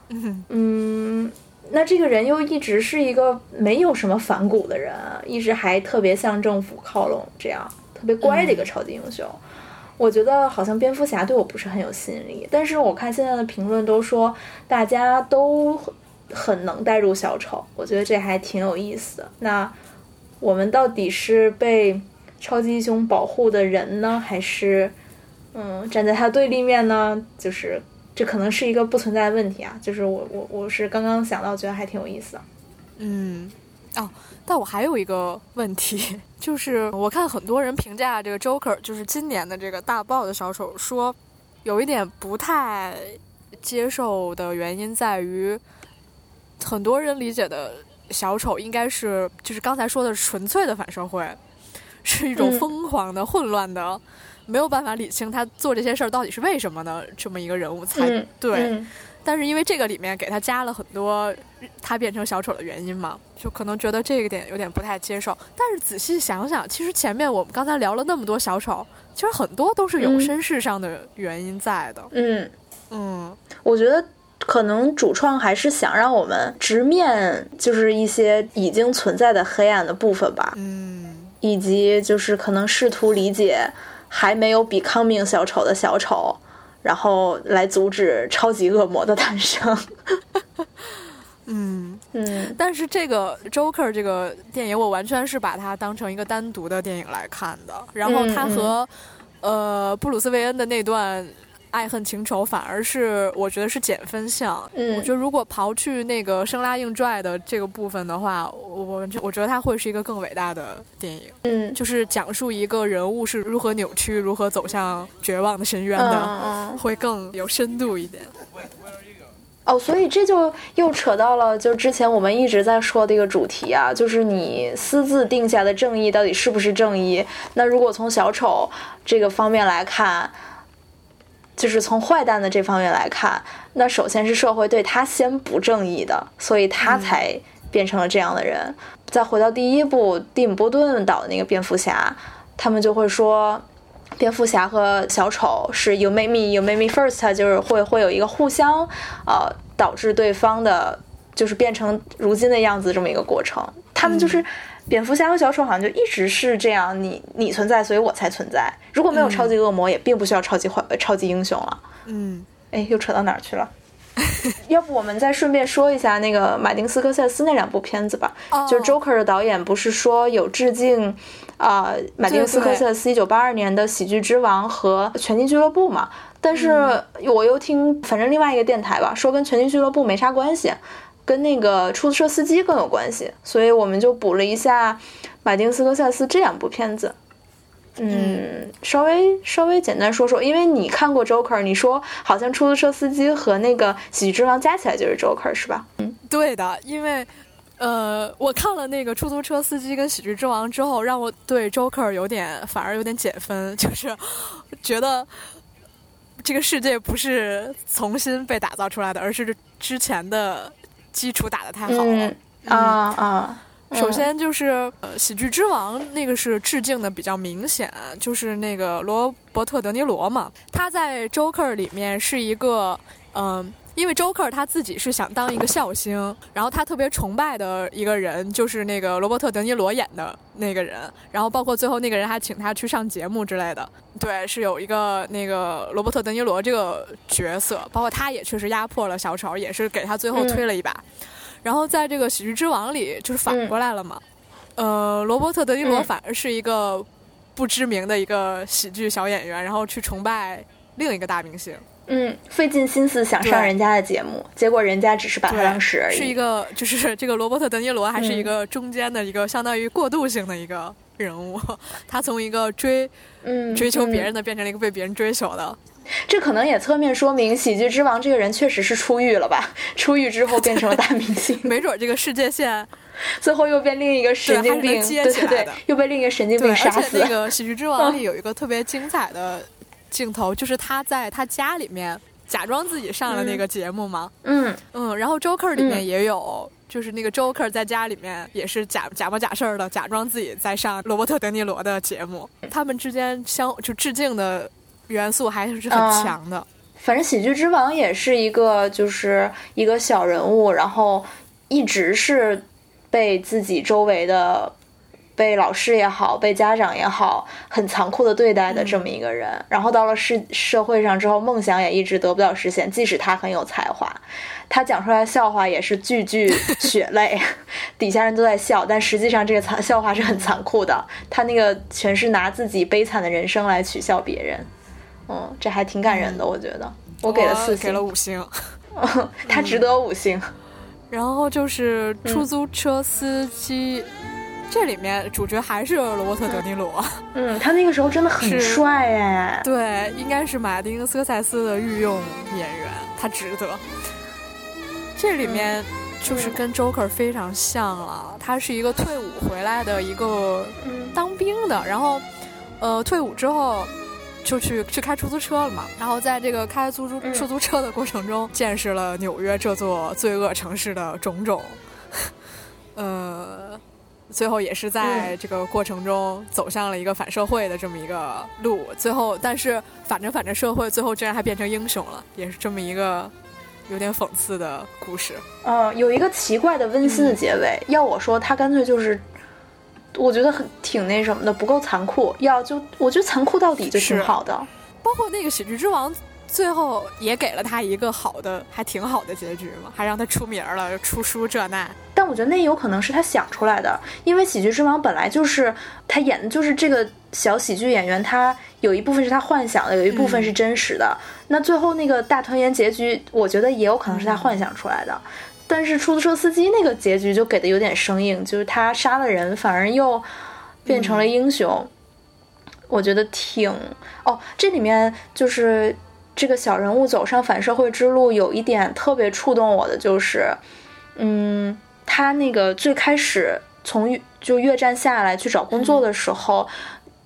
嗯嗯，那这个人又一直是一个没有什么反骨的人，一直还特别向政府靠拢，这样特别乖的一个超级英雄。我觉得好像蝙蝠侠对我不是很有吸引力，但是我看现在的评论都说大家都很能带入小丑，我觉得这还挺有意思的。那我们到底是被超级英雄保护的人呢，还是嗯站在他对立面呢？就是这可能是一个不存在的问题啊，就是我我我是刚刚想到，觉得还挺有意思的。嗯，哦，但我还有一个问题，就是我看很多人评价这个 Joker，就是今年的这个大爆的小丑，说有一点不太接受的原因在于，很多人理解的小丑应该是就是刚才说的纯粹的反社会，是一种嗯疯狂的、混乱的。没有办法理清他做这些事儿到底是为什么的这么一个人物才嗯，对。嗯但是因为这个里面给他加了很多他变成小丑的原因嘛，就可能觉得这个点有点不太接受。但是仔细想想，其实前面我们刚才聊了那么多小丑，其实很多都是有嗯身世上的原因在的。嗯，嗯我觉得可能主创还是想让我们直面，就是一些已经存在的黑暗的部分吧，嗯以及就是可能试图理解还没有 becoming 小丑的小丑，然后来阻止超级恶魔的诞生。嗯，嗯但是这个 Joker 这个电影，我完全是把它当成一个单独的电影来看的。然后它嗯和、呃布鲁斯韦恩的那段爱恨情仇，反而是我觉得是减分项。嗯我觉得如果刨去那个生拉硬拽的这个部分的话，我我我觉得它会是一个更伟大的电影，嗯就是讲述一个人物是如何扭曲、如何走向绝望的深渊嗯的，嗯。会更有深度一点。哦，所以这就又扯到了，就之前我们一直在说的一个主题啊，就是你私自定下的正义到底是不是正义？那如果从小丑这个方面来看，就是从坏蛋的这方面来看，那首先是社会对他先不正义的，所以他才变成了这样的人。再回到第一部蒂姆·波顿导的那个蝙蝠侠，他们就会说。蝙蝠侠和小丑是 you make me, you make me first，他就是会会有一个互相，呃，导致对方的，就是变成如今的样子这么一个过程。他们就是、蝙蝠侠和小丑好像就一直是这样，你你存在，所以我才存在。如果没有超级恶魔，也并不需要超级坏、超级英雄了。嗯，哎，又扯到哪儿去了？要不我们再顺便说一下那个马丁斯科塞斯那两部片子吧。哦就是 Joker 的导演不是说有致敬啊、马丁斯科塞斯一九八二年的《喜剧之王》和《拳击俱乐部》嘛？但是我又听，反正另外一个电台吧，说跟《拳击俱乐部》没啥关系，跟那个出租车司机更有关系，所以我们就补了一下马丁斯科塞斯这两部片子。嗯，稍微稍微简单说说，因为你看过 Joker，你说好像出租车司机和那个喜剧之王加起来就是 Joker 是吧？嗯对的，因为呃，我看了那个出租车司机跟喜剧之王之后，让我对 Joker 有点反而有点减分，就是觉得这个世界不是重新被打造出来的，而是之前的基础打得太好了。嗯啊啊，首先就是呃，《喜剧之王》那个是致敬的比较明显，就是那个罗伯特·德尼罗嘛，他在 Joker 里面是一个嗯。因为 Joker 他自己是想当一个笑星，然后他特别崇拜的一个人就是那个罗伯特·德尼罗演的那个人，然后包括最后那个人还请他去上节目之类的。对，是有一个那个罗伯特·德尼罗这个角色，包括他也确实压迫了小丑，也是给他最后推了一把。然后在这个《喜剧之王》里就是反过来了嘛，呃，罗伯特·德尼罗嗯反而是一个不知名的一个喜剧小演员，然后去崇拜另一个大明星。嗯，费尽心思想上人家的节目，结果人家只是把他当屎而已。是一个就是这个罗伯特·德尼罗还是一嗯个中间的一个相当于过渡性的一个人物，他从一个追嗯追求别人嗯的变成了一个被别人追求的。这可能也侧面说明喜剧之王这个人确实是出狱了吧？出狱之后变成了大明星，没准儿这个世界线最后又被另一个神经病，对对对又被另一个神经，病杀死。那个《喜剧之王》里有一个特别精彩的镜头，就是他在他家里面假装自己上了那个节目嘛，嗯嗯，然后 Joker 里面嗯也有。就是那个 Joker 在家里面也是假假模假式儿的，假装自己在上罗伯特·德尼罗的节目，他们之间相就致敬的元素还是很啊强的。反正喜剧之王也是一个，就是一个小人物，然后一直是被自己周围的。被老师也好，被家长也好，很残酷的对待的这么一个人。然后到了社社会上之后，梦想也一直得不到实现。即使他很有才华，他讲出来的笑话也是句句 血泪，底下人都在笑，但实际上这个残笑话是很残酷的。他那个全是拿自己悲惨的人生来取笑别人，嗯，这还挺感人的，我觉得。我给了四星，给了五星。他值得五星。然后就是出租车司机，这里面主角还是罗伯特·德尼罗。嗯，他那个时候真的很帅哎。对，应该是马丁·斯科塞斯的御用演员，他值得。这里面就是跟 Joker 非常像了，他是一个退伍回来的一个嗯当兵的，然后呃退伍之后就去去开出租车了嘛，然后在这个开出租嗯出租车的过程中，见识了纽约这座罪恶城市的种种，呃。最后也是在这个过程中走向了一个反社会的这么一个路，最后但是反着反着社会，最后居然还变成英雄了，也是这么一个有点讽刺的故事。嗯，有一个奇怪的温馨的结尾。要我说，他干脆就是我觉得很挺那什么的，不够残酷。要就我觉得残酷到底就挺好的。包括那个喜剧之王，最后也给了他一个好的，还挺好的结局嘛，还让他出名了，出书这那。但我觉得那有可能是他想出来的，因为《喜剧之王》本来就是他演的就是这个小喜剧演员，他有一部分是他幻想的，有一部分是真实的。那最后那个大团圆结局，我觉得也有可能是他幻想出来的。但是出租车司机那个结局就给的有点生硬，就是他杀了人，反而又变成了英雄。我觉得挺哦，这里面就是这个小人物走上反社会之路，有一点特别触动我的，就是，嗯，他那个最开始从就越战下来去找工作的时候，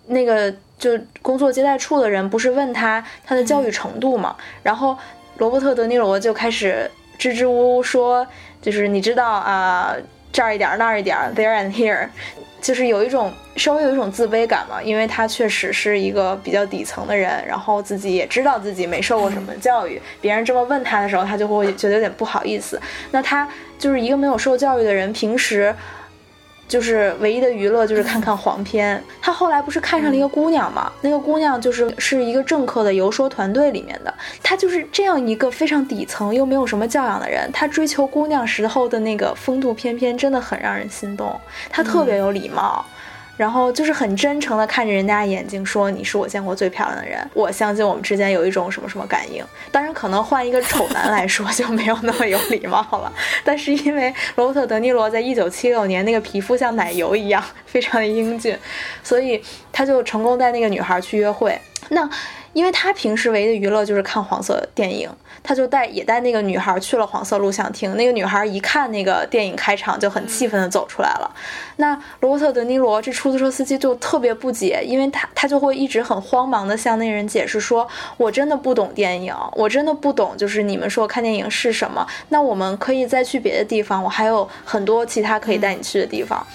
那个就工作接待处的人不是问他他的教育程度嘛，然后罗伯特·德尼罗就开始支支吾吾说，就是你知道啊、这儿一点儿那儿一点儿，there and here，就是有一种稍微有一种自卑感嘛，因为他确实是一个比较底层的人，然后自己也知道自己没受过什么教育，别人这么问他的时候，他就会觉得有点不好意思。那他就是一个没有受教育的人，平时就是唯一的娱乐就是看看黄片。他后来不是看上了一个姑娘嘛？那个姑娘就是是一个政客的游说团队里面的。他就是这样一个非常底层又没有什么教养的人，他追求姑娘时候的那个风度翩翩，真的很让人心动。他特别有礼貌。然后就是很真诚的看着人家眼睛说：“你是我见过最漂亮的人，我相信我们之间有一种什么什么感应。”当然，可能换一个丑男来说 就没有那么有礼貌了。但是因为罗伯特·德尼罗在一九七六年那个皮肤像奶油一样，非常的英俊，所以他就成功带那个女孩去约会。那因为他平时唯一的娱乐就是看黄色电影，他就带也带那个女孩去了黄色录像厅。那个女孩一看那个电影开场就很气愤的走出来了。那罗伯特·德尼罗这出租车司机就特别不解，因为他他就会一直很慌忙的向那人解释说：“我真的不懂电影，我真的不懂，就是你们说看电影是什么？那我们可以再去别的地方，我还有很多其他可以带你去的地方。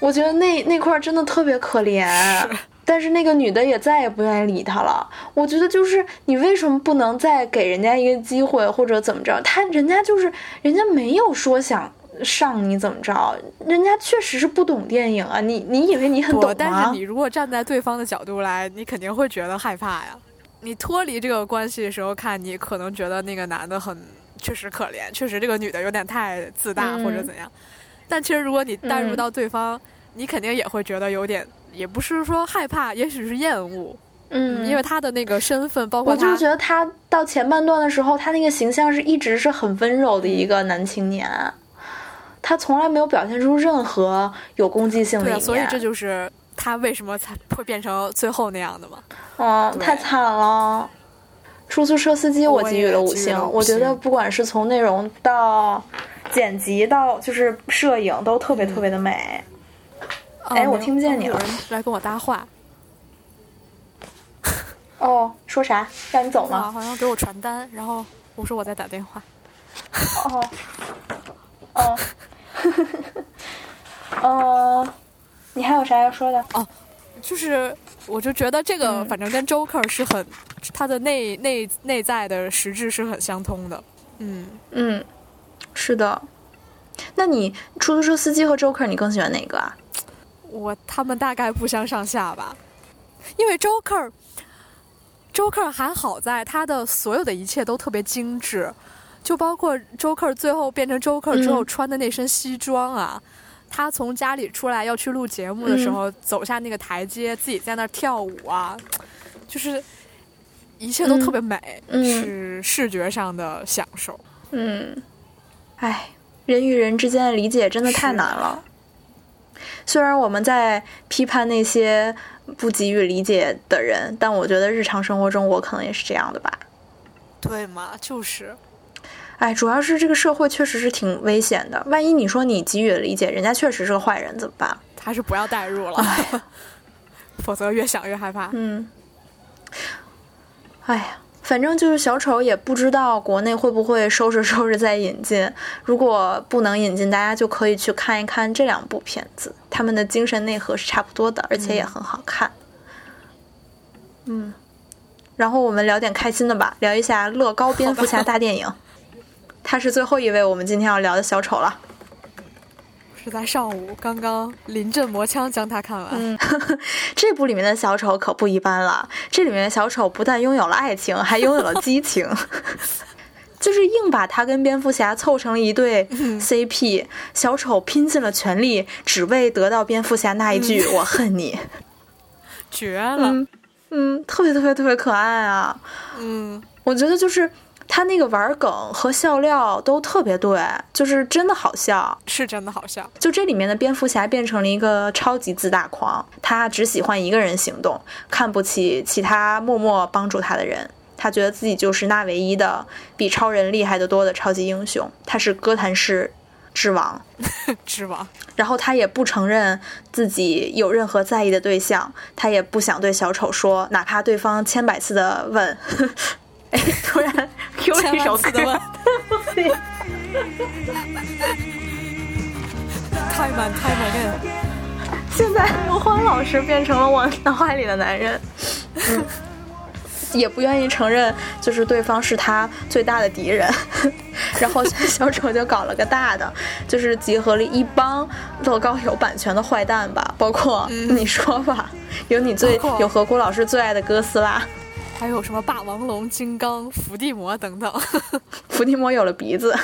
我觉得那那块儿真的特别可怜。但是那个女的也再也不愿意理他了。我觉得就是你为什么不能再给人家一个机会，或者怎么着？他人家就是人家没有说想上你怎么着，人家确实是不懂电影啊。你你以为你很懂吗？但是你如果站在对方的角度来，你肯定会觉得害怕呀。你脱离这个关系的时候看，你可能觉得那个男的很确实可怜，确实这个女的有点太自大、嗯或者怎样。但其实如果你带入嗯到对方，你肯定也会觉得有点，也不是说害怕，也许是厌恶，嗯，因为他的那个身份，包括他我就是觉得他到前半段的时候，他那个形象是一直是很温柔的一个男青年，他从来没有表现出任何有攻击性的对啊，所以这就是他为什么才会变成最后那样的嘛。嗯，太惨了。出租车司机我给予了五星，我觉得不管是从内容到剪辑到就是摄影都特别特别的美。哎我听不见你有人来跟我搭话哦，说啥？让你走啊，吗？好像给我传单，然后我说我在打电话。哦，哦，哦，你还有啥要说的？哦就是我就觉得这个嗯反正跟 Joker 是很，他的内内内在的实质是很相通的。嗯，嗯，是的。那你出租车司机和 Joker，你更喜欢哪个啊？我他们大概不相上下吧，因为 Joker。Joker 还好在他的所有的一切都特别精致，就包括 Joker 最后变成 Joker 之后嗯穿的那身西装啊，他从家里出来要去录节目的时嗯候，走下那个台阶，自己在那儿跳舞啊，就是一切都特别美，嗯是视觉上的享受。嗯，哎，人与人之间的理解真的太难了。虽然我们在批判那些不给予理解的人，但我觉得日常生活中我可能也是这样的吧。对嘛，就是哎，主要是这个社会确实是挺危险的，万一你说你给予了理解，人家确实是个坏人怎么办？还是不要代入了，否则越想越害怕。嗯，哎呀，反正就是小丑也不知道国内会不会收拾收拾再引进。如果不能引进，大家就可以去看一看这两部片子，他们的精神内核是差不多的，而且也很好看。嗯，然后我们聊点开心的吧，聊一下乐高蝙蝠侠大电影。他是最后一位我们今天要聊的小丑了。是在上午刚刚临阵磨枪将它看完。嗯，这部里面的小丑可不一般了。这里面的小丑不但拥有了爱情，还拥有了激情，就是硬把他跟蝙蝠侠凑成了一对 CP。小丑拼尽了全力，只为得到蝙蝠侠那一句“我恨你”，绝了。嗯嗯，特别特别特别可爱啊。嗯，我觉得就是他那个玩梗和笑料都特别对，就是真的好笑。是真的好笑。就这里面的蝙蝠侠变成了一个超级自大狂，他只喜欢一个人行动，看不起其他默默帮助他的人。他觉得自己就是那唯一的比超人厉害得多的超级英雄，他是哥谭市之王。之王。然后他也不承认自己有任何在意的对象，他也不想对小丑说，哪怕对方千百次的问。哎，突然 Q 了一首歌。对。Time and time again。现在刘欢老师变成了我脑海里的男人，嗯，也不愿意承认，就是对方是他最大的敌人。然后小丑就搞了个大的，就是集合了一帮乐高有版权的坏蛋吧，包括、你说吧，有你最有何谷老师最爱的哥斯拉，还有什么霸王龙、金刚、伏地魔等等。伏地魔有了鼻子，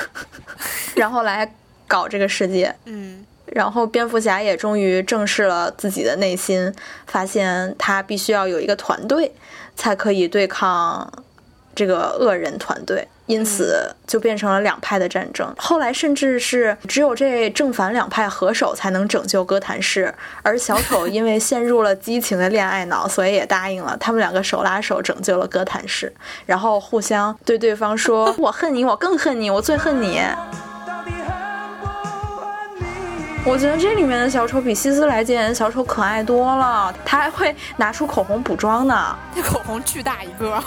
然后来搞这个世界。嗯，然后蝙蝠侠也终于正视了自己的内心，发现他必须要有一个团队，才可以对抗这个恶人团队。因此就变成了两派的战争。后来甚至是只有这正反两派合手才能拯救哥谭市，而小丑 因为陷入了激情的恋爱脑，所以也答应了。他们两个手拉手拯救了哥谭市，然后互相对对方说：“我恨你，我更恨你，我最恨你。”我觉得这里面的小丑比希斯莱杰小丑可爱多了，他还会拿出口红补妆呢。那口红巨大一个。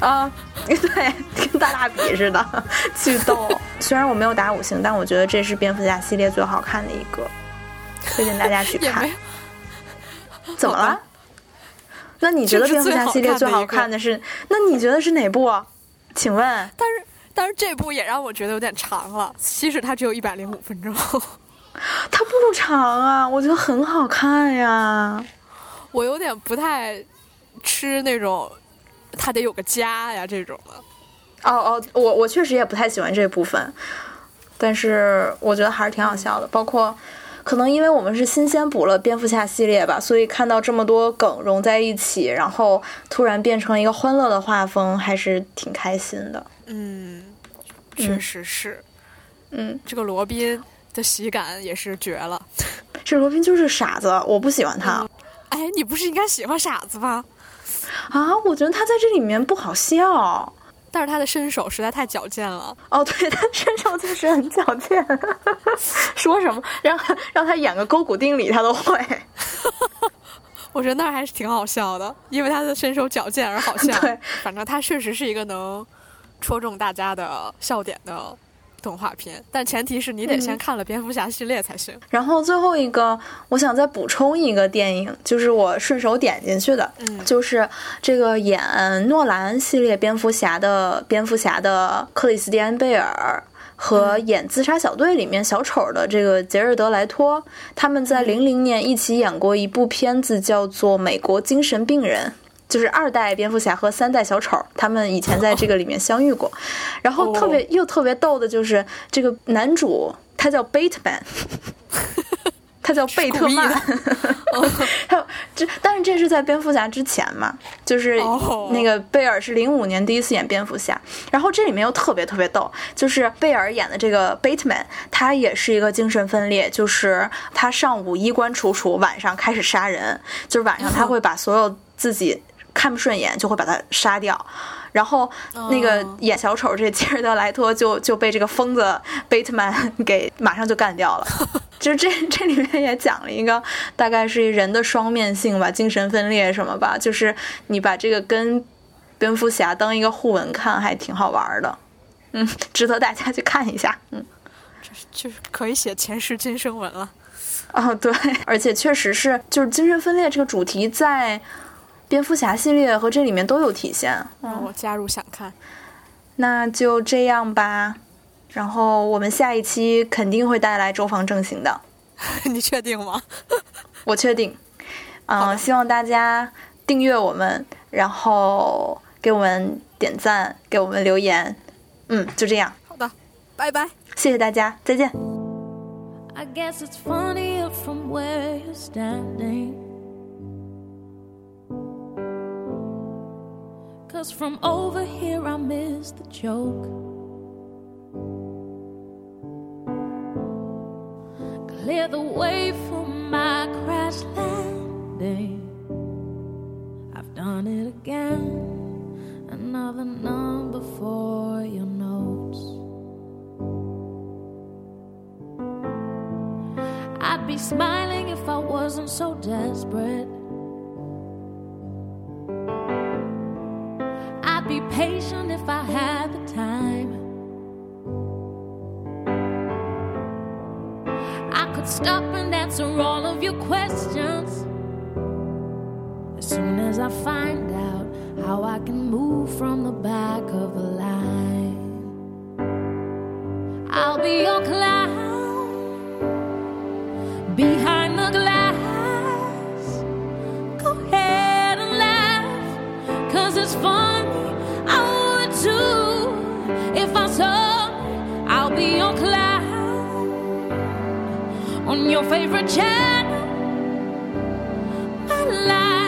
啊，对，跟大蜡笔似的，巨逗。虽然我没有打五星，但我觉得这是蝙蝠侠系列最好看的一个，推荐大家去看。怎么了？那你觉得蝙蝠侠系列最好看看的是？那你觉得是哪部？请问？但是但是这部也让我觉得有点长了，即使它只有一百零五分钟。它不长啊，我觉得很好看呀。我有点不太吃那种，他得有个家呀这种的。哦哦，我我确实也不太喜欢这部分，但是我觉得还是挺好笑的。包括可能因为我们是新鲜补了蝙蝠侠系列吧，所以看到这么多梗融在一起，然后突然变成一个欢乐的画风，还是挺开心的。嗯，确实是。嗯，这个罗宾的喜感也是绝了。这罗宾就是傻子，我不喜欢他、哎，你不是应该喜欢傻子吗？啊！我觉得他在这里面不好笑。但是他的身手实在太矫健了。哦，对 他身手确实很矫健，说什么让他让他演个勾股定理他都会。我觉得那还是挺好笑的，因为他的身手矫健而好笑。对，反正他确实是一个能戳中大家的笑点的动画片，但前提是你得先看了蝙蝠侠系列才行。然后最后一个，我想再补充一个电影，就是我顺手点进去的，嗯就是这个演诺兰系列蝙蝠侠的蝙蝠侠的克里斯蒂安贝尔。和演《自杀小队》里面小丑的这个杰瑞德·莱托，他们在零零年一起演过一部片子，叫做《美国精神病人》，就是二代蝙蝠侠和三代小丑，他们以前在这个里面相遇过。然后特别又特别逗的就是这个男主，他叫 Bateman，他叫贝特曼。还有这，但是这是在蝙蝠侠之前嘛，就是哦那个贝尔是零五年第一次演蝙蝠侠，然后这里面又特别特别逗，就是贝尔演的这个 Bateman，他也是一个精神分裂，就是他上午衣冠楚楚，晚上开始杀人，就是晚上他会把所有自己看不顺眼就会把他杀掉。然后那个哦演小丑这吉尔德莱托就就被这个疯子贝特曼给马上就干掉了。就是这这里面也讲了一个大概是人的双面性吧，精神分裂什么吧，就是你把这个跟蝙蝠侠当一个互文看，还挺好玩的。嗯，值得大家去看一下。嗯，就是可以写前世今生文了。哦对，而且确实是就是精神分裂这个主题在蝙蝠侠系列和这里面都有体现。嗯我加入想看。那就这样吧，然后我们下一期肯定会带来周防正行的。你确定吗？我确定。嗯，希望大家订阅我们，然后给我们点赞，给我们留言。嗯，就这样。好的，拜拜。谢谢大家，再见。I guess it's funnier from where you're standing. Cause from over here I miss the joke. Clear the way for my crash landing. I've done it again. Another number for your notes. I'd be smiling if I wasn't so desperate. Be patient if I had the time. I could stop and answer all of your questions. As soon as I find out how I can move from the back of the line, I'll be your clown behind the glass. On your favorite channel. My life